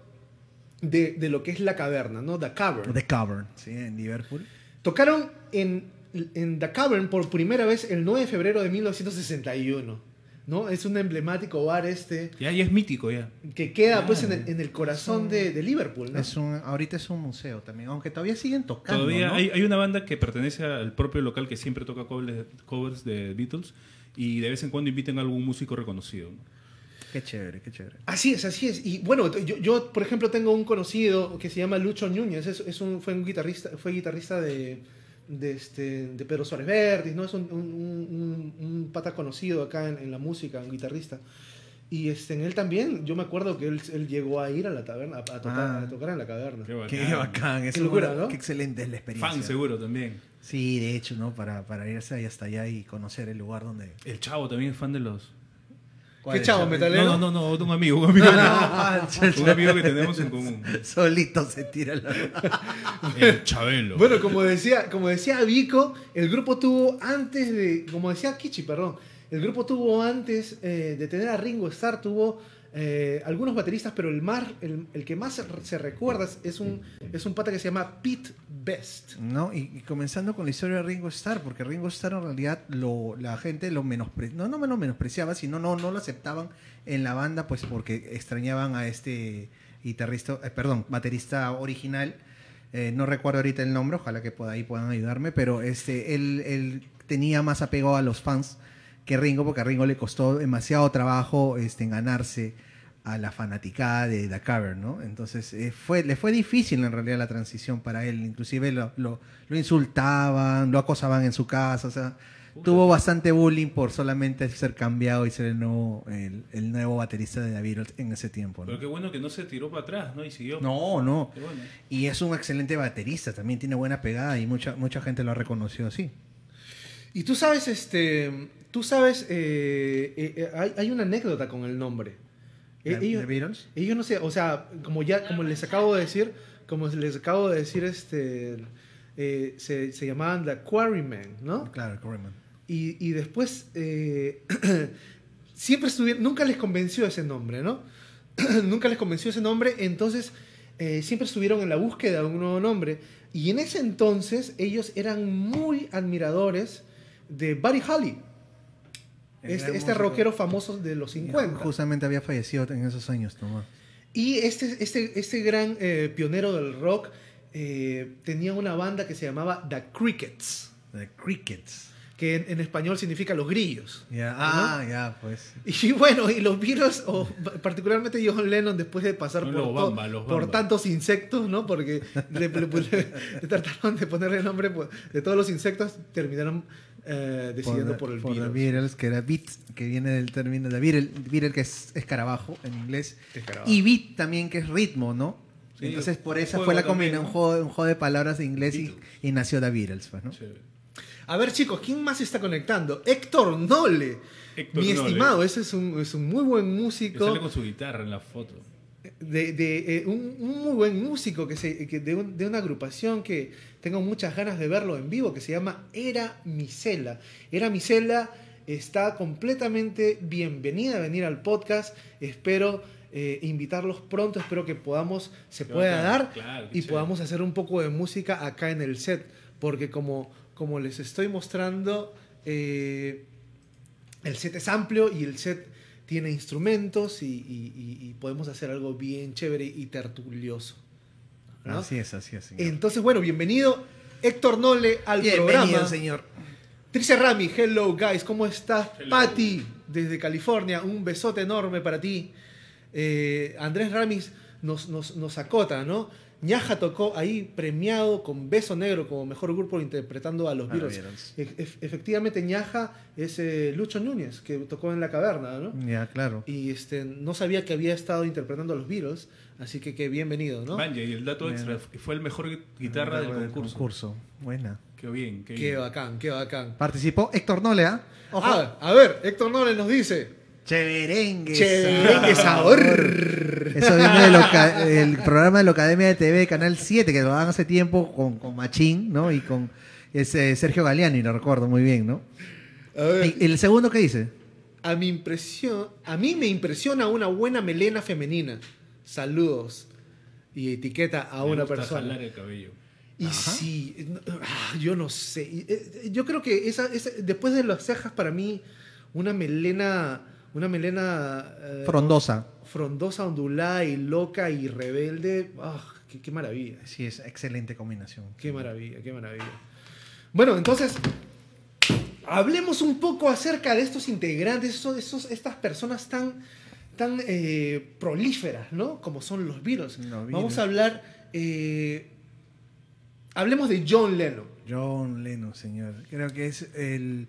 S11: de, de lo que es la caverna, ¿no? The Cavern.
S12: The Cavern, sí, en Liverpool.
S11: Tocaron en, en The Cavern por primera vez el 9 de febrero de 1961. ¿no? Es un emblemático bar este
S13: Ya, ya es mítico, ya.
S11: que queda
S12: Ah,
S11: pues en el, en el corazón de, de Liverpool. ¿no?
S12: Es un, ahorita es un museo también, aunque todavía siguen tocando.
S13: Todavía
S12: ¿no?
S13: hay, hay una banda que pertenece al propio local que siempre toca covers, covers de Beatles y de vez en cuando inviten a algún músico reconocido. ¿no?
S12: Qué chévere, qué chévere.
S11: Así es, así es. Y bueno, yo, yo, por ejemplo, tengo un conocido que se llama Lucho Núñez. Es, es un, fue un guitarrista, fue guitarrista de, de, este, de Pedro Suárez Vértiz, ¿no? Es un, un- un- un pata conocido acá en, en la música, un guitarrista. Y este, en él también, yo me acuerdo que él, él llegó a ir a la taberna, a, a tocar,
S12: Ah.
S11: a tocar en la caverna.
S13: Qué bacán.
S12: Qué bacán, es
S11: Qué locura,
S12: una-
S11: ¿no?
S12: Qué excelente es la experiencia.
S13: Fan seguro también.
S12: Sí, de hecho, ¿no? Para, para irse ahí hasta allá y conocer el lugar donde...
S13: El chavo también es fan de los...
S11: ¿Qué chavo, metalero?
S13: No, no, no, no, un amigo, un amigo, (laughs)
S12: No,
S13: un amigo que tenemos en común.
S12: Solito se tira la... (laughs)
S13: El Chabelo.
S11: Bueno, como decía, como decía Vico, el grupo tuvo antes de, como decía Kichi, perdón, el grupo tuvo antes eh, de tener a Ringo Starr, tuvo eh, algunos bateristas, pero el, mar, el, el que más se, recuerda es un, es un pata que se llama Pete Best.
S12: ¿no? Y, y comenzando con la historia de Ringo Starr, porque Ringo Starr en realidad lo, la gente lo menospre, no, no lo menospreciaba, sino no, no lo aceptaban en la banda, pues porque extrañaban a este guitarrista, eh, perdón, baterista original. Eh, no recuerdo ahorita el nombre, ojalá que por ahí puedan ayudarme, pero este, él, él tenía más apego a los fans que Ringo, porque a Ringo le costó demasiado trabajo este, en ganarse a la fanaticada de The Cavern, ¿no? Entonces eh, fue, le fue difícil en realidad la transición para él, inclusive lo, lo, lo insultaban, lo acosaban en su casa, o sea, tuvo bastante bullying por solamente ser cambiado y ser el nuevo, el, el nuevo baterista de The Beatles en ese tiempo, ¿no?
S13: Pero qué bueno que no se tiró para atrás, ¿no? Y siguió.
S12: No, no.
S13: Bueno.
S12: Y es un excelente baterista, también tiene buena pegada y mucha, mucha gente lo ha reconocido así.
S11: Y tú sabes, este, tú sabes, eh, eh, eh, hay, hay una anécdota con el nombre.
S12: ¿De-
S11: ellos,
S12: Beatles?
S11: ellos no sé, o sea, como ya, como les acabo de decir, como les acabo de decir, este, eh, se, se llamaban The Quarrymen, ¿no?
S12: Claro, Quarrymen.
S11: Y, y después, (clears throat) siempre estuvieron, nunca les convenció ese nombre, ¿no? (clears throat) nunca les convenció ese nombre, entonces siempre estuvieron en la búsqueda de un nuevo nombre. Y en ese entonces ellos eran muy admiradores de Buddy Holly. Este, este rockero famoso de los 50.
S12: Justamente había fallecido en esos años, Tomás.
S11: Y este, este, este gran eh, pionero del rock eh, tenía una banda que se llamaba The Crickets.
S12: The Crickets.
S11: Que en, en español significa los grillos. ¿no?
S12: Ah, ya, pues.
S11: Y (laughs) bueno, y los Beatles, o particularmente John Lennon, después de pasar
S13: No,
S11: por,
S13: los
S11: to-
S13: Bamba, los
S11: por tantos insectos, ¿no? Porque le, le- le- (laughs) le trataron de ponerle nombre pues, de todos los insectos, terminaron eh, decidiendo por, el
S12: por
S11: Beatles.
S12: The Beatles, que era beat, que viene del término de Beatle, Beatle que es escarabajo en inglés.
S11: Escarabajo.
S12: Y beat también, que es ritmo, ¿no?
S13: Sí,
S12: Entonces, por esa fue la combinación,
S13: ¿no?
S12: un juego, un juego de palabras de inglés y, y nació The Beatles, pues, ¿no?
S11: A ver, chicos, ¿quién más se está conectando? Héctor Nole.
S13: Héctor
S11: Mi
S13: Nole.
S11: estimado, ese es un, es un muy buen músico.
S13: sale con su guitarra en la foto.
S11: De, de, eh, un, un muy buen músico que se, que de, un- de una agrupación que tengo muchas ganas de verlo en vivo, que se llama Era Misela. Era Misela está completamente bienvenida a venir al podcast. Espero eh, invitarlos pronto, espero que podamos, se pueda dar
S13: claro,
S11: y
S13: chévere.
S11: podamos hacer un poco de música acá en el set, porque como, como les estoy mostrando, eh, el set es amplio y el set tiene instrumentos y, y- y- y podemos hacer algo bien chévere y tertulioso. ¿no?
S12: Así es, así es, señor.
S11: Entonces, bueno, bienvenido Héctor Nole al
S12: Bienvenido,
S11: programa.
S12: señor.
S11: Tricia Rami, hello guys, ¿cómo estás?
S13: Hello.
S11: Patti, desde California, un besote enorme para ti. Eh, Andrés Ramis nos, nos, nos acota, ¿no? Ñaja tocó ahí premiado con Beso Negro como mejor grupo interpretando a los
S12: A los
S11: Beatles. E- ef- efectivamente, Ñaja es eh, Lucho Núñez, que tocó en La Caverna, ¿no?
S12: Ya, claro.
S11: Y este, no sabía que había estado interpretando a los Beatles, así que, que bienvenido, ¿no?
S13: Banja, y el dato
S12: Bien.
S13: extra, fue el mejor gui- guitarra del concurso.
S12: Buena.
S13: Qué bien, qué
S11: Qué
S13: bien.
S11: bacán, qué bacán.
S12: Participó Héctor Nole, ¿ah? Ojo.
S11: Ah, a ver, Héctor Nole nos dice.
S12: Cheverengue.
S11: Cheverengue sabor.
S12: Eso viene del programa de la Academia de TV de Canal 7, que lo daban hace tiempo con, con Machín, ¿no? Y con ese Sergio Galeani, lo recuerdo muy bien, ¿no?
S11: A ver,
S12: ¿Y el segundo qué dice?
S11: a mi impresión, a mí me impresiona una buena melena femenina. Saludos. Y etiqueta a
S13: Me
S11: una
S13: gusta
S11: persona.
S13: jalar el cabello.
S11: Y sí, ah, yo no sé. Eh, Yo creo que esa, esa- después de las cejas, para mí, una melena, una melena eh,
S12: Frondosa.
S11: frondosa, ondulada y loca y rebelde. ah, qué, qué maravilla.
S12: Sí, es excelente combinación.
S11: Qué maravilla, qué maravilla. Bueno, entonces, hablemos un poco acerca de estos integrantes, estos, estos- estas personas tan, tan eh, prolíferas, ¿no? Como son los Beatles.
S12: Los
S11: Vamos a hablar, eh, hablemos de John Lennon.
S12: John Lennon, señor. Creo que es el...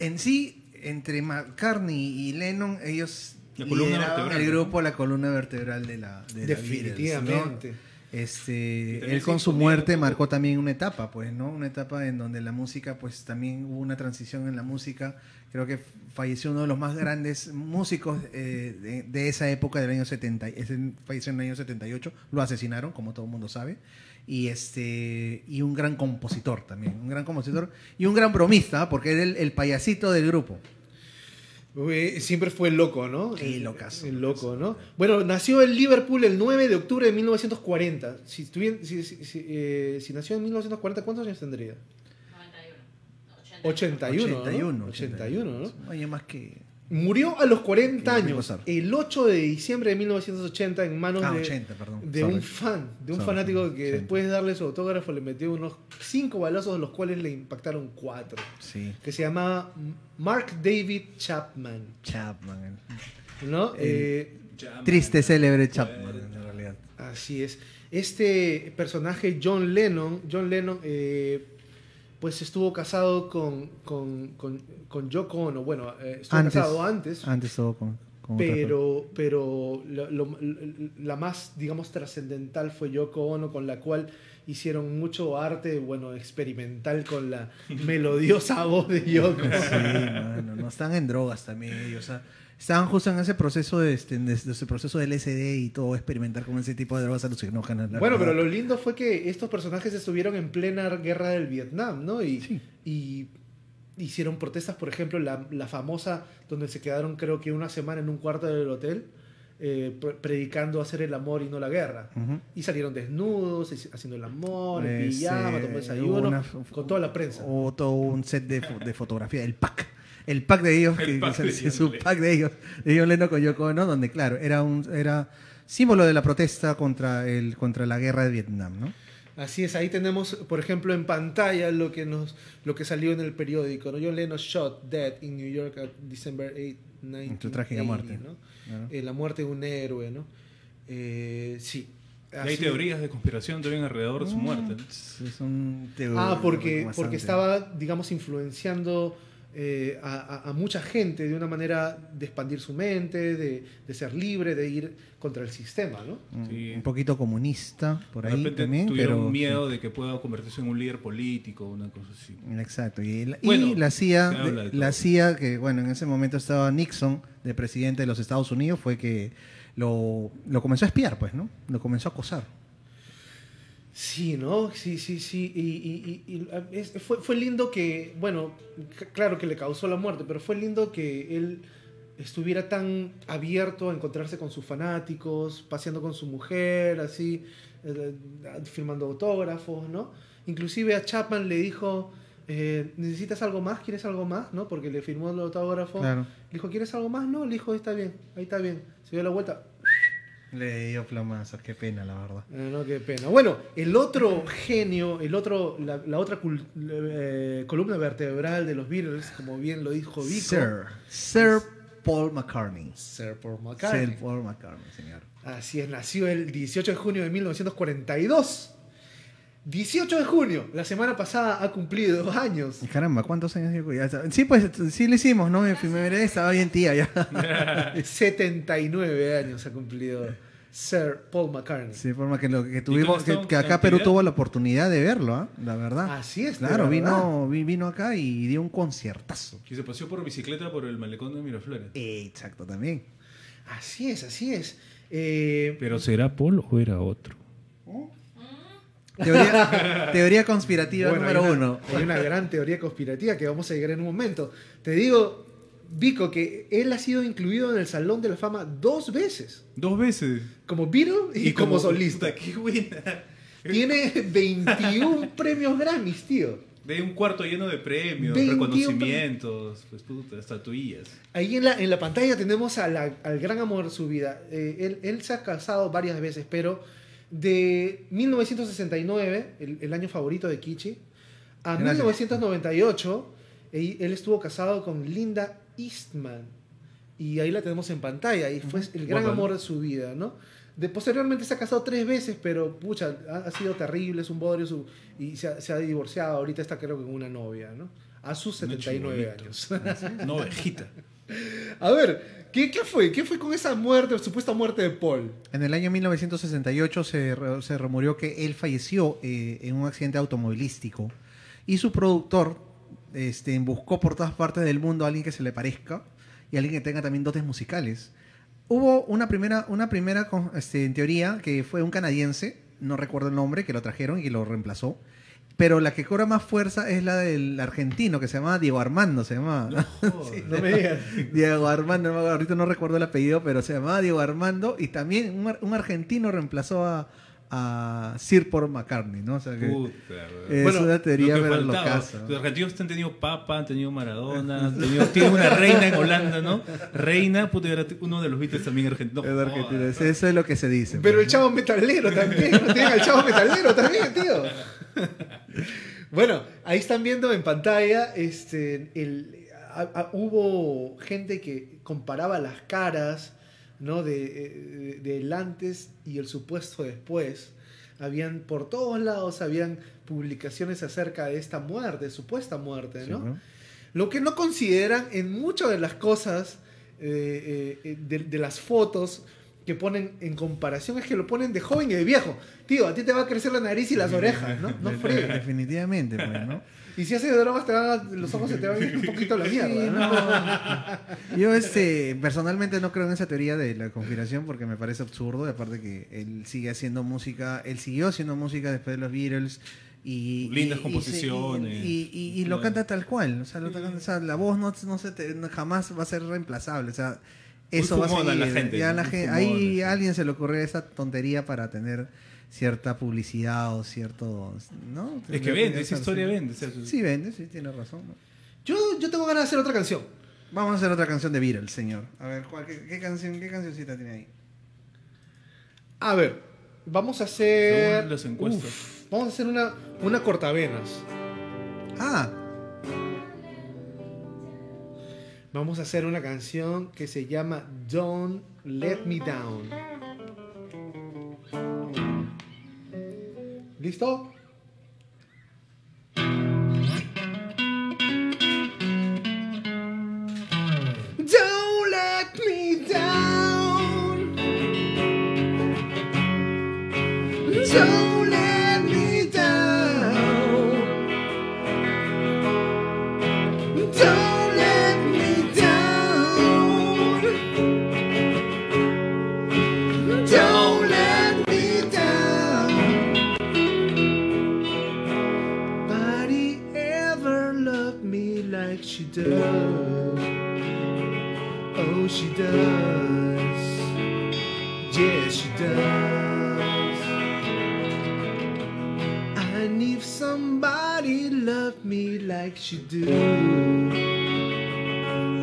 S12: En sí, entre McCartney y Lennon, ellos
S13: La columna
S12: el
S13: ¿no?
S12: grupo, la columna vertebral de la de la
S11: Definitivamente.
S12: Beatles, ¿no? Este, él con su muerte marcó también una etapa, pues, ¿no? Una etapa en donde la música, pues, también hubo una transición en la música. Creo que falleció uno de los más grandes músicos eh, de, de esa época del año 70. Ese falleció en el año 78. Lo asesinaron, como todo el mundo sabe. Y este y un gran compositor también, un gran compositor y un gran bromista, porque era el, el payasito del grupo.
S11: Siempre fue loco, ¿no?
S12: Sí, locazo.
S11: El loco, ¿no? Bueno, nació en Liverpool el 9 de octubre de 1940. Si, si, si- si, eh, si nació en 1940, ¿cuántos años tendría? 81.
S12: 81,
S11: ¿no? 81, ¿no?
S12: Un año más que
S11: Murió a los 40
S12: Que
S11: años, el 8 de diciembre de 1980 en manos
S12: Ah,
S11: de,
S12: 80, perdón.
S11: de
S12: Sorry.
S11: un fan, de un
S12: Sorry,
S11: fanático que
S12: 80.
S11: después de darle su autógrafo le metió unos 5 balazos de los cuales le impactaron 4.
S12: Sí.
S11: Que se llamaba Mark David Chapman,
S12: Chapman.
S11: ¿no? Eh,
S12: Triste, célebre Chapman, en realidad.
S11: Así es. Este personaje, John Lennon, John Lennon, eh, pues estuvo casado con, con, con, con Yoko Ono. Bueno, eh, estuvo
S12: Antes,
S11: casado antes,
S12: Antes todo con,
S11: pero, pero lo- lo- la más, digamos, trascendental fue Yoko Ono, con la cual hicieron mucho arte, bueno, experimental con la (laughs) melodiosa voz de Yoko.
S12: Sí, mano, no están en drogas también ellos. o sea, estaban justo en ese proceso de, este, de ese proceso del LSD y todo, experimentar con ese tipo de drogas alucinógenas.
S11: Bueno,
S12: verdad.
S11: pero lo lindo fue que estos personajes estuvieron en plena guerra del Vietnam, ¿no? Y, y hicieron protestas, por ejemplo, la, la famosa, donde se quedaron creo que una semana en un cuarto del hotel, eh, pre- predicando hacer el amor y no la guerra.
S12: Ujú.
S11: Y salieron desnudos, haciendo el amor, en
S12: Ese,
S11: pijama, tomando
S12: hubo
S11: desayuno,
S12: una-
S11: con toda la prensa.
S12: O todo un set de, fo- de fotografía, el pack. El pack de ellos,
S13: El
S12: que,
S13: pack de
S12: su
S13: Lennon.
S12: pack de ellos, de John Lennon con Yoko Ono, donde claro, era un era símbolo de la protesta contra el contra la guerra de Vietnam, ¿no?
S11: Así es, ahí tenemos, por ejemplo, en pantalla lo que nos lo que salió en el periódico, ¿no? John Lennon shot dead in New York at December 8, 1980,
S12: Su trágica muerte.
S11: ¿no?
S12: Claro.
S11: Eh, la muerte de un héroe, ¿no? Eh, sí.
S13: Y hay teorías de conspiración también alrededor de su
S12: Mm,
S13: muerte. ¿no?
S12: Es un teo-
S11: Ah, porque, porque estaba, digamos, influenciando eh, a, mucha gente de una manera de expandir su mente, de, de ser libre, de ir contra el sistema, ¿no?
S12: un, un poquito comunista por
S13: De
S12: ahí
S13: repente
S12: también,
S13: tuvieron
S12: pero
S13: miedo de que pueda convertirse en un líder político, una cosa así.
S12: Exacto. Y la, y
S13: Bueno,
S12: la CIA, de- la. CIA, que bueno, en ese momento estaba Nixon, de presidente de los Estados Unidos, fue que lo, lo comenzó a espiar, pues, ¿no? Lo comenzó a acosar.
S11: Sí, ¿no? Sí, sí, sí. Y, y- y- y, ah, fue, fue lindo que, bueno, claro que le causó la muerte, pero fue lindo que él estuviera tan abierto a encontrarse con sus fanáticos, paseando con su mujer, así, eh, eh, firmando autógrafos, ¿no? Inclusive a Chapman le dijo, eh, ¿necesitas algo más? ¿Quieres algo más? ¿No? Porque le firmó el autógrafo.
S12: Claro.
S11: Le dijo, ¿quieres algo más? No, le dijo, está bien, ahí está bien. Se dio la vuelta,
S12: Le dio plomazos, qué pena, la verdad.
S11: No, qué pena. Bueno, el otro genio, el otro, la, la otra cul- eh, columna vertebral de los Beatles, como bien lo dijo Vico.
S12: Sir, Sir Paul McCartney.
S11: Sir Paul McCartney.
S12: Sir Paul McCartney, señor.
S11: Así es, nació el 18 de junio de 1942. 18 de junio, la semana pasada ha cumplido dos años.
S12: Y Caramba, ¿cuántos años. Sí, pues sí le hicimos, ¿no? En primera estaba bien tía ya. (laughs)
S11: 79 años ha cumplido Sir Paul McCartney.
S12: Sí, forma que lo que tuvimos, que, acá Perú tuvo la oportunidad de verlo, ¿ah? La verdad.
S11: Así es,
S12: Claro,
S11: verdad.
S12: vino, vi- vino acá y dio un conciertazo.
S13: Que se paseó por bicicleta por el malecón de Miraflores.
S12: Exacto, también.
S11: Así es, así es. Eh,
S13: ¿Pero será Paul o era otro?
S12: Teoría, teoría conspirativa
S11: Bueno,
S12: número
S11: hay una-
S12: uno.
S11: Hay una gran teoría conspirativa que vamos a llegar en un momento. Te digo, Vico, que él ha sido incluido en el Salón de la Fama dos veces.
S13: Dos veces.
S11: Como Beatle y, como, solista.
S13: Puta, qué buena.
S11: Tiene 21 (laughs) premios Grammys, tío.
S13: De un cuarto lleno de premios,
S11: 21
S13: reconocimientos, pues puta, estatuillas.
S11: Ahí en la, en la pantalla tenemos a la- al gran amor de su vida. Eh, él, él se ha casado varias veces, pero de 1969, el, el año favorito de Kichi, a
S12: Gracias.
S11: 1998, él, él estuvo casado con Linda Eastman. Y ahí la tenemos en pantalla. Y fue el gran amor de su vida, ¿no? De, posteriormente se ha casado tres veces, pero pucha, ha, ha sido terrible, es un bodrio su- y se ha, se ha divorciado. Ahorita está creo que con una novia, ¿no? A sus
S13: Una
S11: 79
S13: chibolita.
S11: años.
S13: Una (laughs) ovejita.
S11: A ver, ¿qué, ¿qué fue? ¿Qué fue con esa muerte, supuesta muerte de Paul?
S12: En el año 1968 se, re- se rumoreó que él falleció eh, en un accidente automovilístico y su productor este, buscó por todas partes del mundo a alguien que se le parezca y alguien que tenga también dotes musicales. Hubo una primera, una primera este, en teoría que fue un canadiense, no recuerdo el nombre, que lo trajeron y que lo reemplazó. Pero la que cobra más fuerza es la del argentino, que se llama Diego Armando, se llama. (laughs) Sí,
S11: no me digas.
S12: Diego Armando, ahorita no recuerdo el apellido, pero se llamaba Diego Armando y también un, un argentino reemplazó a, a Sir Paul McCartney, ¿no? O sea que
S13: Puta,
S12: es
S13: weón.
S12: una teoría
S13: Lo que
S12: pero
S13: faltaba.
S12: locaza.
S13: Los argentinos han tenido Papa, han tenido Maradona, (laughs) han tenido, tienen una reina en Holanda, ¿no? Reina, puta, era uno de los Beatles también argentino.
S12: Es argentino, eso- eso es lo que se dice.
S11: Pero
S12: pues,
S11: el chavo metalero también. ¿no? Tienen al chavo metalero también, tío. (laughs) Bueno, ahí están viendo en pantalla, este, el, a- a- hubo gente que comparaba las caras, ¿no? De, eh, del antes y el supuesto después. Habían, por todos lados, habían publicaciones acerca de esta muerte, supuesta muerte,
S12: Sí,
S11: ¿no?
S12: ¿no?
S11: Lo que no consideran en muchas de las cosas, eh, eh, de, de las fotos que ponen en comparación, es que lo ponen de joven y de viejo. Tío, a ti te va a crecer la nariz y las orejas, ¿no? No (laughs) fregues.
S12: Definitivamente, pues, ¿no?
S11: Y si haces drogas, te van a- los ojos se te van a ir un poquito a la mierda, ¿no?
S12: Yo este, personalmente no creo en esa teoría de la conspiración porque me parece absurdo, y aparte que él sigue haciendo música, él siguió haciendo música después de los Beatles y
S13: Lindas
S12: y- y-
S13: composiciones.
S12: y, y- y lo canta tal cual, o sea, lo o sea, la voz no, no se te- jamás va a ser reemplazable, o sea, eso va a seguir.
S13: La gente.
S12: La
S13: gente
S12: ahí a alguien se le ocurrió esa tontería para tener cierta publicidad o cierto. ¿no?
S13: Es que vende, esa historia vende.
S12: Sí, vende, sí, tiene razón.
S11: Yo, yo tengo ganas de hacer otra canción.
S12: Vamos a hacer otra canción de Beatles, señor. A ver, ¿cuál, qué, qué, canción, ¿qué cancioncita tiene ahí?
S11: A ver, vamos a hacer.
S13: Según las encuestas.
S11: Vamos a hacer una, una cortavenas.
S12: Ah,
S11: Vamos a hacer una canción que se llama Don't Let Me Down. ¿Listo? does. Yeah, she does. I need somebody love me like she do.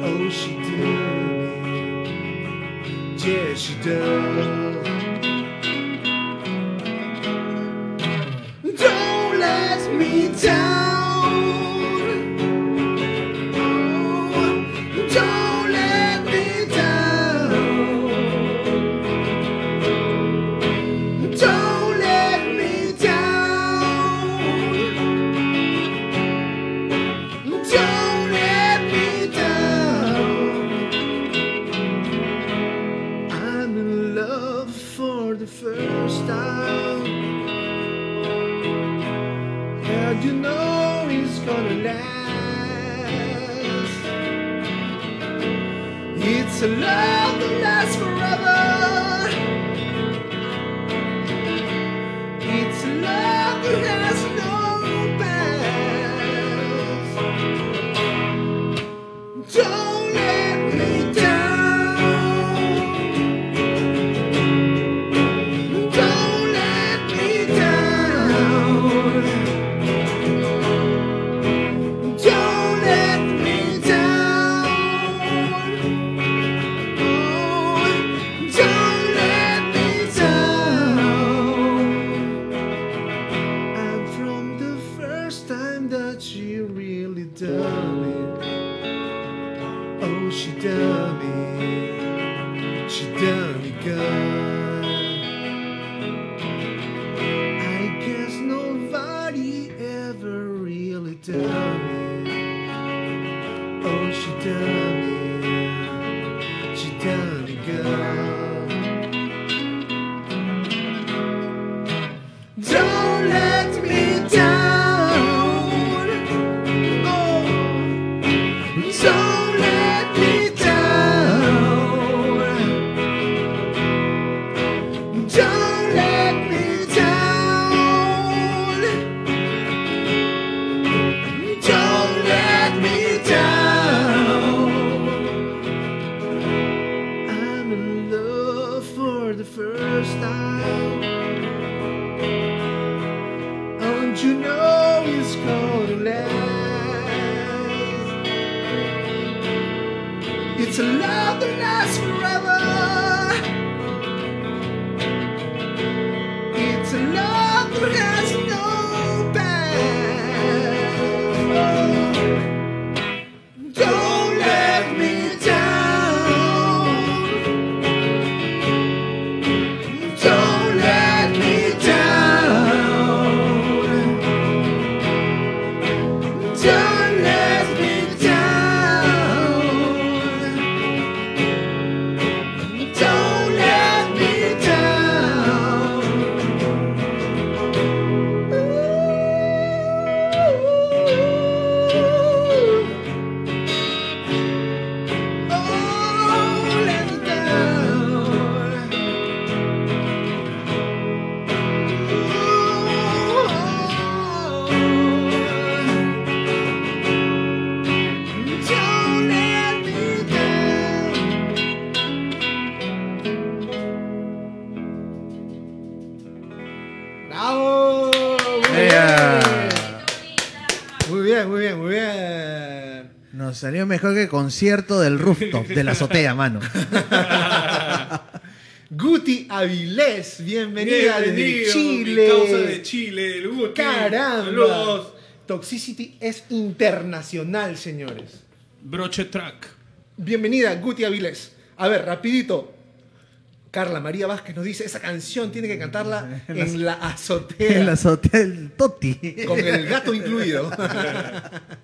S11: Oh, she do. Yeah, she does.
S12: Concierto del rooftop, de la azotea, mano. (laughs)
S11: Guti Avilés, bienvenida desde Chile.
S13: mi causa de Chile, el Guti.
S11: Caramba.
S13: Saludos.
S11: Toxicity es internacional, señores.
S13: Broche track.
S11: Bienvenida, Guti Avilés. A ver, rapidito. Carla María Vázquez nos dice, esa canción tiene que cantarla (laughs) en la azotea.
S12: En la azotea del Toti.
S11: Con el gato incluido. (laughs)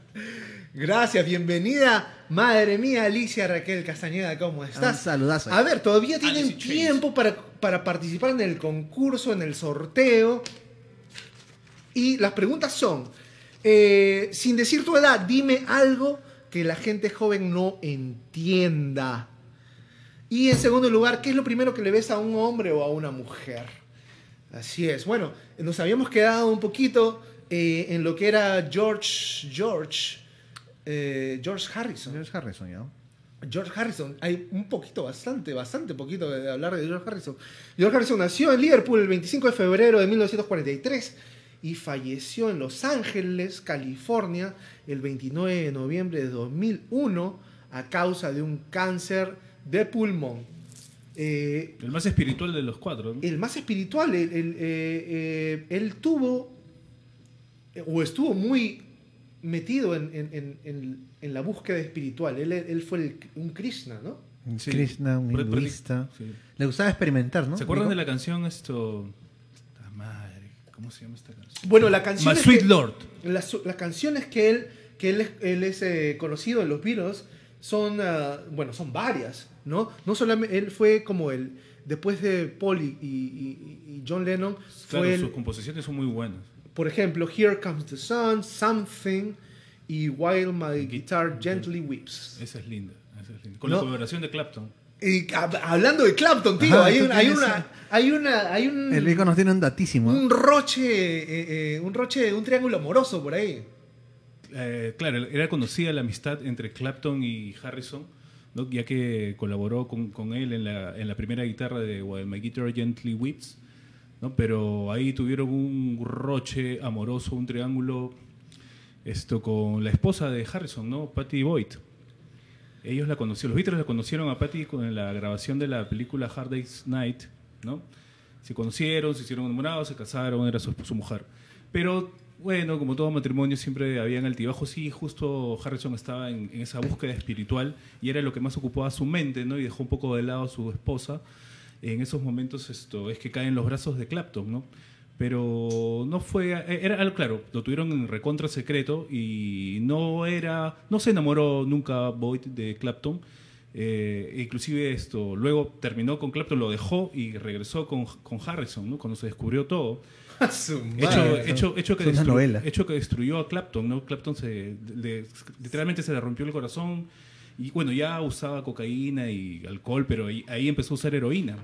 S11: Gracias, bienvenida. Madre mía, Alicia Raquel Castañeda, ¿cómo estás?
S12: Un saludazo.
S11: A ver, todavía tienen tiempo para, para participar en el concurso, en el sorteo. Y las preguntas son, eh, sin decir tu edad, dime algo que la gente joven no entienda. Y en segundo lugar, ¿qué es lo primero que le ves a un hombre o a una mujer? Así es. Bueno, nos habíamos quedado un poquito eh, en lo que era George, George, eh, George Harrison.
S12: George Harrison, ya.
S11: George Harrison, hay un poquito, bastante, bastante poquito de hablar de George Harrison. George Harrison nació en Liverpool el 25 de febrero de 1943 y falleció en Los Ángeles, California, el 29 de noviembre de 2001 a causa de un cáncer de pulmón. Eh,
S13: El más espiritual de los cuatro. ¿no?
S11: el más espiritual, el- el, eh, eh, él tuvo o estuvo muy metido en, en- en- en- en la búsqueda espiritual. Él, él fue el- un Krishna, ¿no?
S12: Un
S13: Sí.
S12: Krishna, un hinduista.
S13: sí.
S12: Le gustaba experimentar, ¿no?
S13: ¿Se acuerdan de la canción esto? Puta madre, ¿cómo se llama esta canción?
S11: Bueno, la canción.
S13: My
S11: es
S13: Sweet
S11: que-
S13: Lord.
S11: Las, las canciones que él, que él, es- él es eh, conocido en los Beatles son, ah, bueno, son varias, ¿no? No solamente él fue como el, después de Paul y, y- y John Lennon,
S13: Claro,
S11: fue el,
S13: sus composiciones son muy buenas.
S11: Por ejemplo, Here Comes the Sun, Something y While My Guitar Gently Weeps.
S13: Esa es linda. Esa es linda. Con
S11: No.
S13: la colaboración de Clapton.
S11: Y hab- hablando de Clapton, tío,
S12: Ajá,
S11: hay, un- hay una, hay una, hay un,
S12: El Vico nos tiene un datísimo. ¿eh?
S11: un roche, eh, eh, un roche, un triángulo amoroso por ahí.
S13: Eh, claro, era conocida la amistad entre Clapton y Harrison, ¿no? ya que colaboró con, con él en la, en la primera guitarra de While My Guitar Gently Weeps, ¿no? pero ahí tuvieron un roche amoroso, un triángulo esto con la esposa de Harrison, ¿no? Patty Boyd. Ellos la conocieron, los Beatles la conocieron a Patty con la grabación de la película Hard Day's Night, ¿no? Se conocieron, se hicieron enamorados, se casaron, era su, su mujer. Pero bueno, como todo matrimonio siempre habían altibajos y justo Harrison estaba en, esa búsqueda espiritual y era lo que más ocupaba su mente, ¿no? Y dejó un poco de lado a su esposa. En esos momentos esto es que cae en los brazos de Clapton, ¿no? Pero no fue, era algo claro, lo tuvieron en recontra secreto y no era, no se enamoró nunca Boyd de Clapton. Eh, inclusive esto, luego terminó con Clapton, lo dejó y regresó con, con Harrison, ¿no? Cuando se descubrió todo. (laughs) Hecho, hecho, hecho, que
S12: Es una
S13: destru-
S12: novela.
S13: hecho que destruyó a Clapton, ¿no? Clapton se, le- literalmente se le rompió el corazón y bueno, ya usaba cocaína y alcohol, pero ahí, ahí empezó a usar heroína.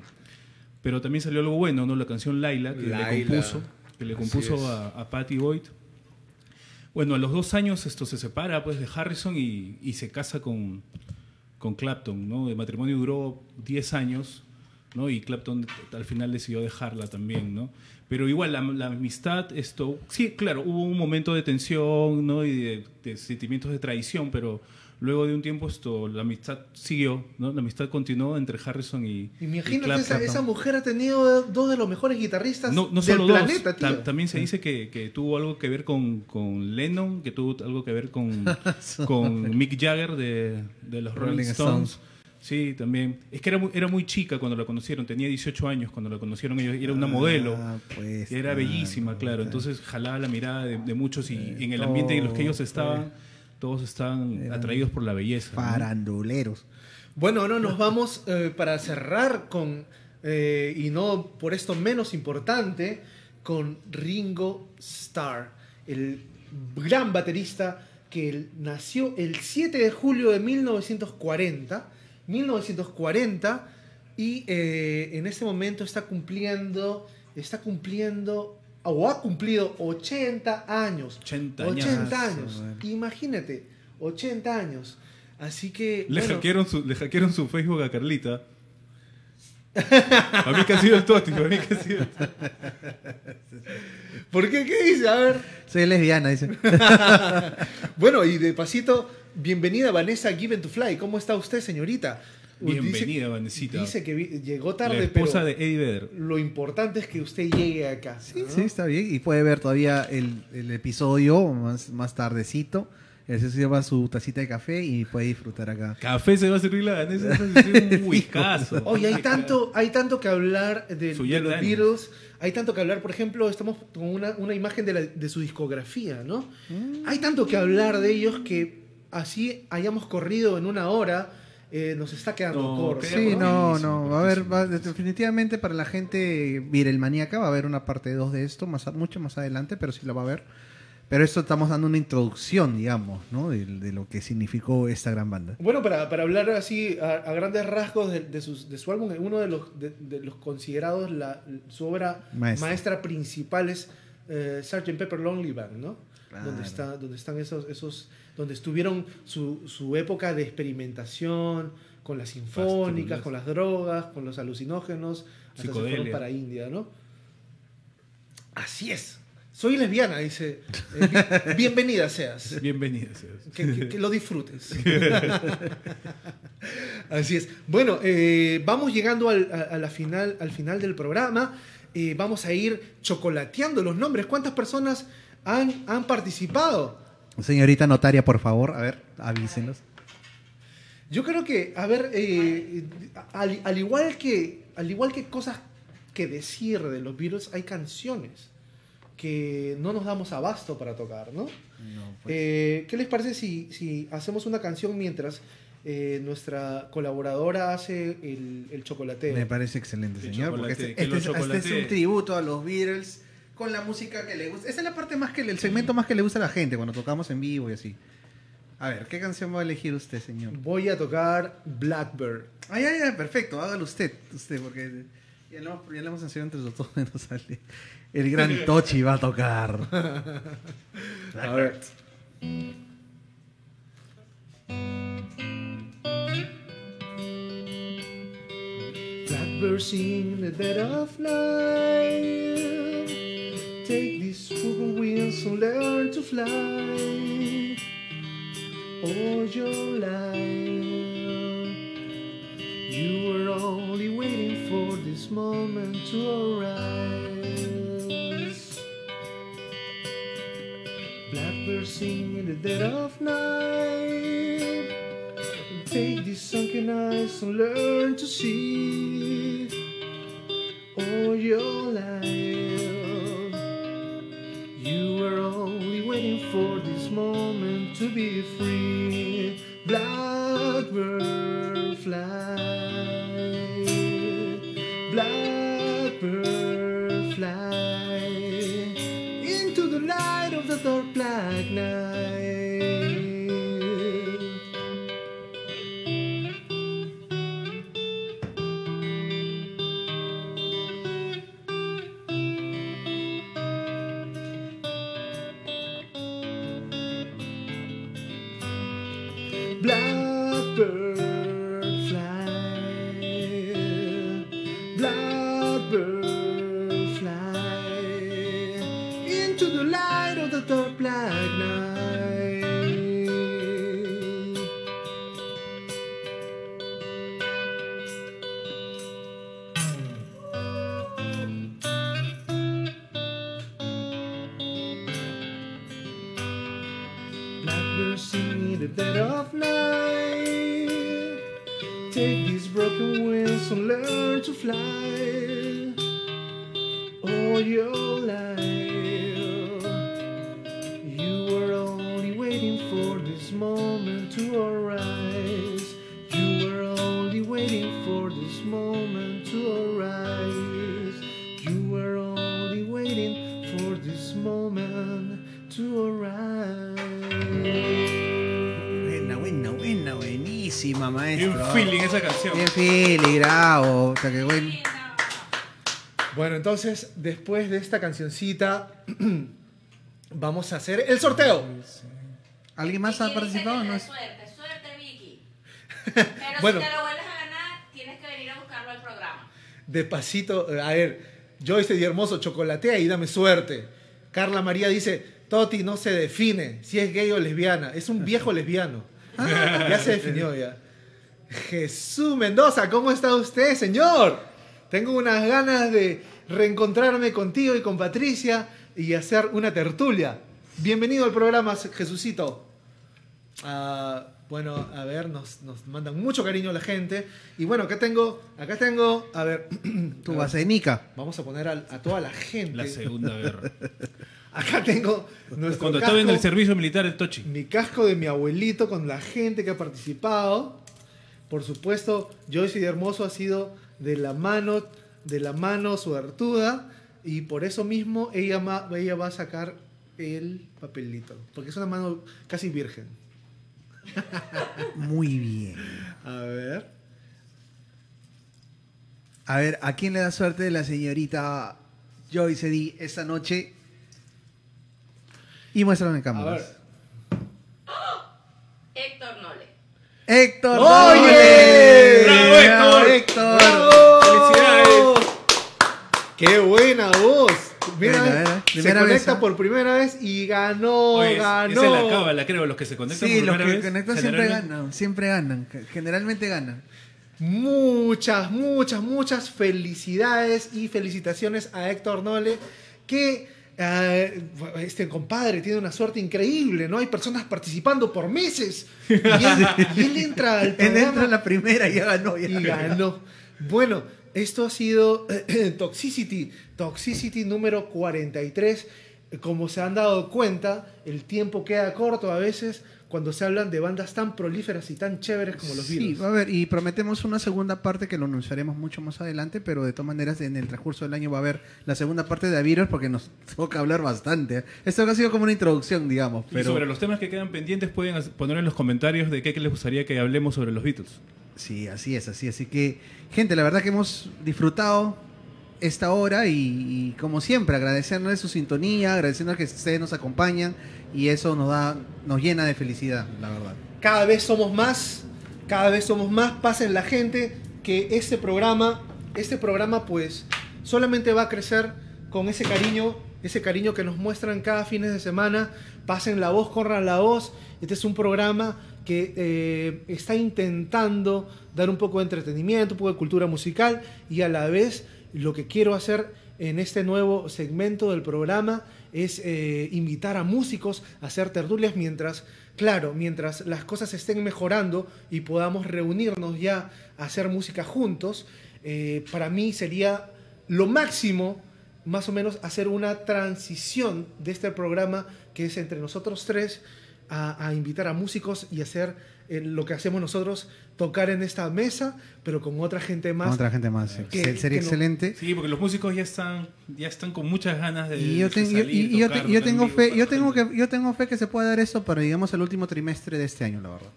S13: Pero también salió algo bueno, ¿no? La canción Laila, que
S11: Laila.
S13: le compuso, que le compuso a, a Patty Boyd. Bueno, a los dos años esto se separa pues de Harrison y, y se casa con, con Clapton, ¿no? El matrimonio duró 10 años, ¿no? Y Clapton al final decidió dejarla también, ¿no? Pero igual la, la amistad, esto, sí, claro, hubo un momento de tensión, ¿no? Y de, de sentimientos de traición, pero luego de un tiempo esto, la amistad siguió, ¿no? La amistad continuó entre Harrison y, y
S11: Imagínate, esa,
S13: Clapton.
S11: esa mujer ha tenido dos de los mejores guitarristas
S13: No, no
S11: del
S13: solo dos,
S11: planeta, tío.
S13: ta- también se dice que, que tuvo algo que ver con, con Lennon, que tuvo algo que ver con, (laughs) con Mick Jagger de, de los Rolling,
S12: Rolling
S13: Stones.
S12: Stones.
S13: Sí, también. Es que era muy, era muy chica cuando la conocieron, tenía 18 años cuando la conocieron ellos, y era una modelo.
S12: Ah, pues,
S13: y era bellísima, claro. Entonces jalaba la mirada de, de muchos y en el ambiente en los que ellos estaban, todos estaban atraídos por la belleza. ¿no?
S12: Faranduleros.
S11: Bueno, ahora nos vamos eh, para cerrar con, eh, y no por esto menos importante, con Ringo Starr, el gran baterista que nació el 7 de julio de 1940, 1940, y eh, en este momento está cumpliendo, está cumpliendo, o ha cumplido 80 años.
S13: 80
S11: 80
S13: años.
S11: años. Imagínate, 80 años. Así que.
S13: Le,
S11: bueno,
S13: hackearon su, le hackearon su Facebook a Carlita. Para mí que ha sido el Toti, para mí que ha sido el Toti. (laughs)
S11: ¿Por qué? ¿Qué dice? A ver.
S12: Soy lesbiana, dice. (laughs)
S11: bueno, y de pasito, bienvenida Vanessa Given to Fly. ¿Cómo está usted, señorita? Dice-
S13: Bienvenida, Vanesita.
S11: Dice que vi- llegó tarde,
S13: La esposa
S11: pero
S13: de Eddie Vedder.
S11: lo importante es que usted llegue acá.
S12: Sí, sí, está bien. Y puede ver todavía el, el episodio más, más tardecito. Ese se lleva su tacita de café y puede disfrutar acá.
S13: Café se va a servir la Vanessa. eso es un (laughs) whiskazo.
S11: Oye, hay tanto, hay tanto que hablar de, de los. Beatles. Hay tanto que hablar, por ejemplo, estamos con una, una imagen de, la- de su discografía, ¿no?
S12: Mm.
S11: Hay tanto que hablar de ellos que así hayamos corrido en una hora, eh, nos está quedando corto.
S12: Sí, no, no. Va a haber, va- definitivamente para la gente virelmaníaca va a haber una parte 2 de esto, más, a- mucho más adelante, pero sí la va a haber. Pero esto estamos dando una introducción, digamos, ¿no? De, de lo que significó esta gran banda.
S11: Bueno, para, para hablar así a, a grandes rasgos de, de sus- de su álbum, uno de los, de, de los considerados la, su obra
S12: Maestra.
S11: maestra, principal es eh, Sgt. Pepper Lonely Band, ¿no?
S12: Claro.
S11: Donde, está, donde están esos, esos, donde estuvieron su, su época de experimentación con las sinfónicas, con las drogas, con los alucinógenos, hasta se fueron para India, ¿no? Así es. Soy lesbiana, dice. Eh, bi- (laughs) bienvenida seas.
S13: Bienvenida seas.
S11: Que, que- que lo disfrutes. (laughs) Así es. Bueno, eh, vamos llegando al, a, a la final, al final del programa. Eh, vamos a ir chocolateando los nombres. ¿Cuántas personas han, han participado?
S12: Señorita notaria, por favor, a ver, avísenos.
S11: Yo creo que, a ver, eh, al, al igual que, al igual que cosas que decir de los Beatles, hay canciones que no nos damos abasto para tocar, ¿no? Eh, ¿Qué les parece si, si hacemos una canción mientras eh, nuestra colaboradora hace el, el chocolateo?
S12: Me parece excelente, señor. Porque
S13: chocolate-
S12: este, este este es un tributo a los Beatles con la música que le gusta. Esa es la parte más que el segmento más que le gusta a la gente cuando tocamos en vivo y así. A ver, ¿qué canción va a elegir usted, señor?
S11: Voy a tocar Blackbird.
S12: Ay, ay, ay, perfecto, hágalo usted, usted, porque ya lo, hemos- ya lo hemos enseñado entre los dos, (laughs) no sale. El gran (laughs) Tochi va a tocar.
S11: A ver. Blackbird sing in the dead of night. These purple wings and learn to fly. All your life, you were only waiting for this moment to arise. Blackbird sing in the dead of night. Take these sunken eyes and learn to see all your life. For this moment to be free. Blackbird fly. Blackbird fly into the light of the dark black night. Blackbird entonces, después de esta cancioncita, (clears throat) vamos a hacer el sorteo.
S12: ¿Alguien más ha participado?
S14: que
S12: No es-
S14: Suerte, suerte, Vicky. (laughs) Pero
S11: Bueno.
S14: si te lo vuelves a ganar, tienes que venir a buscarlo al programa.
S11: Despacito, a ver, Joyce y Hermoso chocolatea y dame suerte. Carla María dice, Toti no se define si es gay o lesbiana, es un viejo lesbiano. (laughs) ya se definió ya. Jesús Mendoza, ¿cómo está usted, señor? Tengo unas ganas de reencontrarme contigo y con Patricia y hacer una tertulia. Bienvenido al programa, Jesucito. Ah, bueno, a ver, nos, nos mandan mucho cariño la gente. Y bueno, acá tengo, acá tengo, a ver. (clears throat)
S12: Tu
S11: a ver,
S12: vasenica.
S11: Vamos a poner a, a toda la gente.
S13: La Segunda Guerra. (laughs)
S11: Acá tengo nuestro
S13: Cuando
S11: casco,
S13: estaba en el servicio militar, el Tochi.
S11: mi casco de mi abuelito con la gente que ha participado. Por supuesto, Joyce de Hermoso ha sido de la mano, de la mano suertuda. Y por eso mismo ella, ma- ella va a sacar el papelito. Porque es una mano casi virgen.
S12: Muy bien.
S11: A ver.
S12: A ver, ¿a quién le da suerte la señorita Joyce D esta noche? Y muéstralo en
S11: A
S12: cámara.
S11: ver.
S14: Héctor Nole.
S12: Héctor.
S11: ¡Oye!
S12: Nole.
S11: ¡Bravo,
S12: Héctor!
S11: ¡Bravo! ¡Qué buena voz! Mira,
S12: a ver,
S11: se
S12: vez,
S11: conecta
S12: ¿ah?
S11: por primera vez y ganó,
S13: Oye, es-
S11: ganó.
S13: esa es la cábala, creo, los que se conectan
S12: Sí,
S13: por
S12: los
S13: primera
S12: que
S13: vez,
S12: conectan siempre ganan, siempre ganan, generalmente ganan.
S11: Muchas, muchas, muchas felicidades y felicitaciones a Héctor Nole, que eh, este compadre tiene una suerte increíble, ¿no? Hay personas participando por meses. Y él, y él entra al (laughs)
S12: Él
S11: programa
S12: entra en la primera y ya ganó. ya.
S11: y ganó. Bueno, esto ha sido (clears throat) Toxicity, Toxicity número 43. Como se han dado cuenta, el tiempo queda corto a veces cuando se hablan de bandas tan prolíferas y tan chéveres como los
S12: Sí,
S11: Beatles.
S12: a ver, y prometemos una segunda parte que lo anunciaremos mucho más adelante, pero de todas maneras en el transcurso del año va a haber la segunda parte de Aviros porque nos (laughs) toca hablar bastante. Esto ha sido como una introducción, digamos,
S13: Y
S12: pero
S13: sobre los temas que quedan pendientes pueden poner en los comentarios de qué les gustaría que hablemos sobre los Beatles.
S12: sí, así es, así, así que gente, la verdad que hemos disfrutado esta hora y, y como siempre agradecerles su sintonía, agradeciendo que ustedes nos acompañan y eso nos da, nos llena de felicidad, la verdad.
S11: Cada vez somos más, cada vez somos más. Pasen la gente que este programa, este programa pues solamente va a crecer con ese cariño, ese cariño que nos muestran cada fin de semana. Pasen la voz, corran la voz. Este es un programa que eh, está intentando dar un poco de entretenimiento, un poco de cultura musical y a la vez lo que quiero hacer en este nuevo segmento del programa es eh, invitar a músicos a hacer tertulias mientras, claro, mientras las cosas estén mejorando y podamos reunirnos ya a hacer música juntos, eh, para mí sería lo máximo, más o menos, hacer una transición de este programa que es entre nosotros tres a, a invitar a músicos y hacer eh, lo que hacemos nosotros, tocar en esta mesa, pero con otra gente más.
S12: Con otra gente más, sí.
S11: que-
S12: Se- sería
S11: que no-
S12: excelente.
S13: Sí, porque los músicos ya están, ya están con muchas ganas de,
S12: Y yo, ten-
S13: salir,
S12: y- yo,
S13: tocar,
S12: yo tengo fe, yo tengo que, yo tengo fe que se pueda dar esto para digamos el último trimestre de este año, la verdad.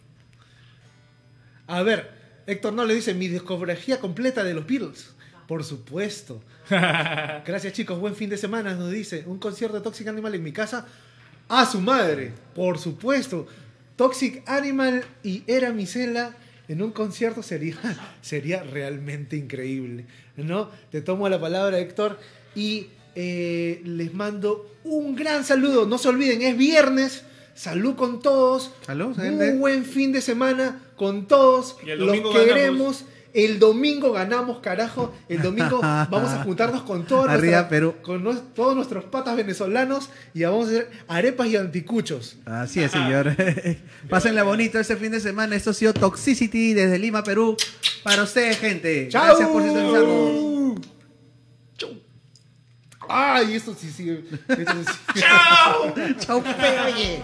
S11: A ver, Héctor no le dice mi discografía completa de los Beatles. Por supuesto. (laughs) Gracias chicos, buen fin de semana, nos dice. Un concierto de Toxic Animal en mi casa. A su madre, por supuesto. Toxic Animal y Era Micela en un concierto sería, (laughs) sería realmente increíble. ¿no? Te tomo la palabra, Héctor, y eh, les mando un gran saludo. No se olviden, es viernes. Salud con todos.
S12: Salud, gente.
S11: buen fin de semana con todos.
S13: Y el
S11: Los queremos. El domingo ganamos, carajo. El domingo (laughs) vamos a juntarnos con todos
S12: Arriba,
S11: nuestra-
S12: Perú.
S11: con nos- todos nuestros patas venezolanos y vamos a hacer arepas y anticuchos.
S12: Así es, señor. (laughs) Pásenla bonito este fin de semana. Esto ha sido Toxicity desde Lima, Perú. Para ustedes, gente.
S11: ¡Chao!
S12: Gracias por sintonizarnos.
S11: Ay, esto sí, sí. esto sí. (laughs)
S12: ¡Chao! ¡Chao, oye!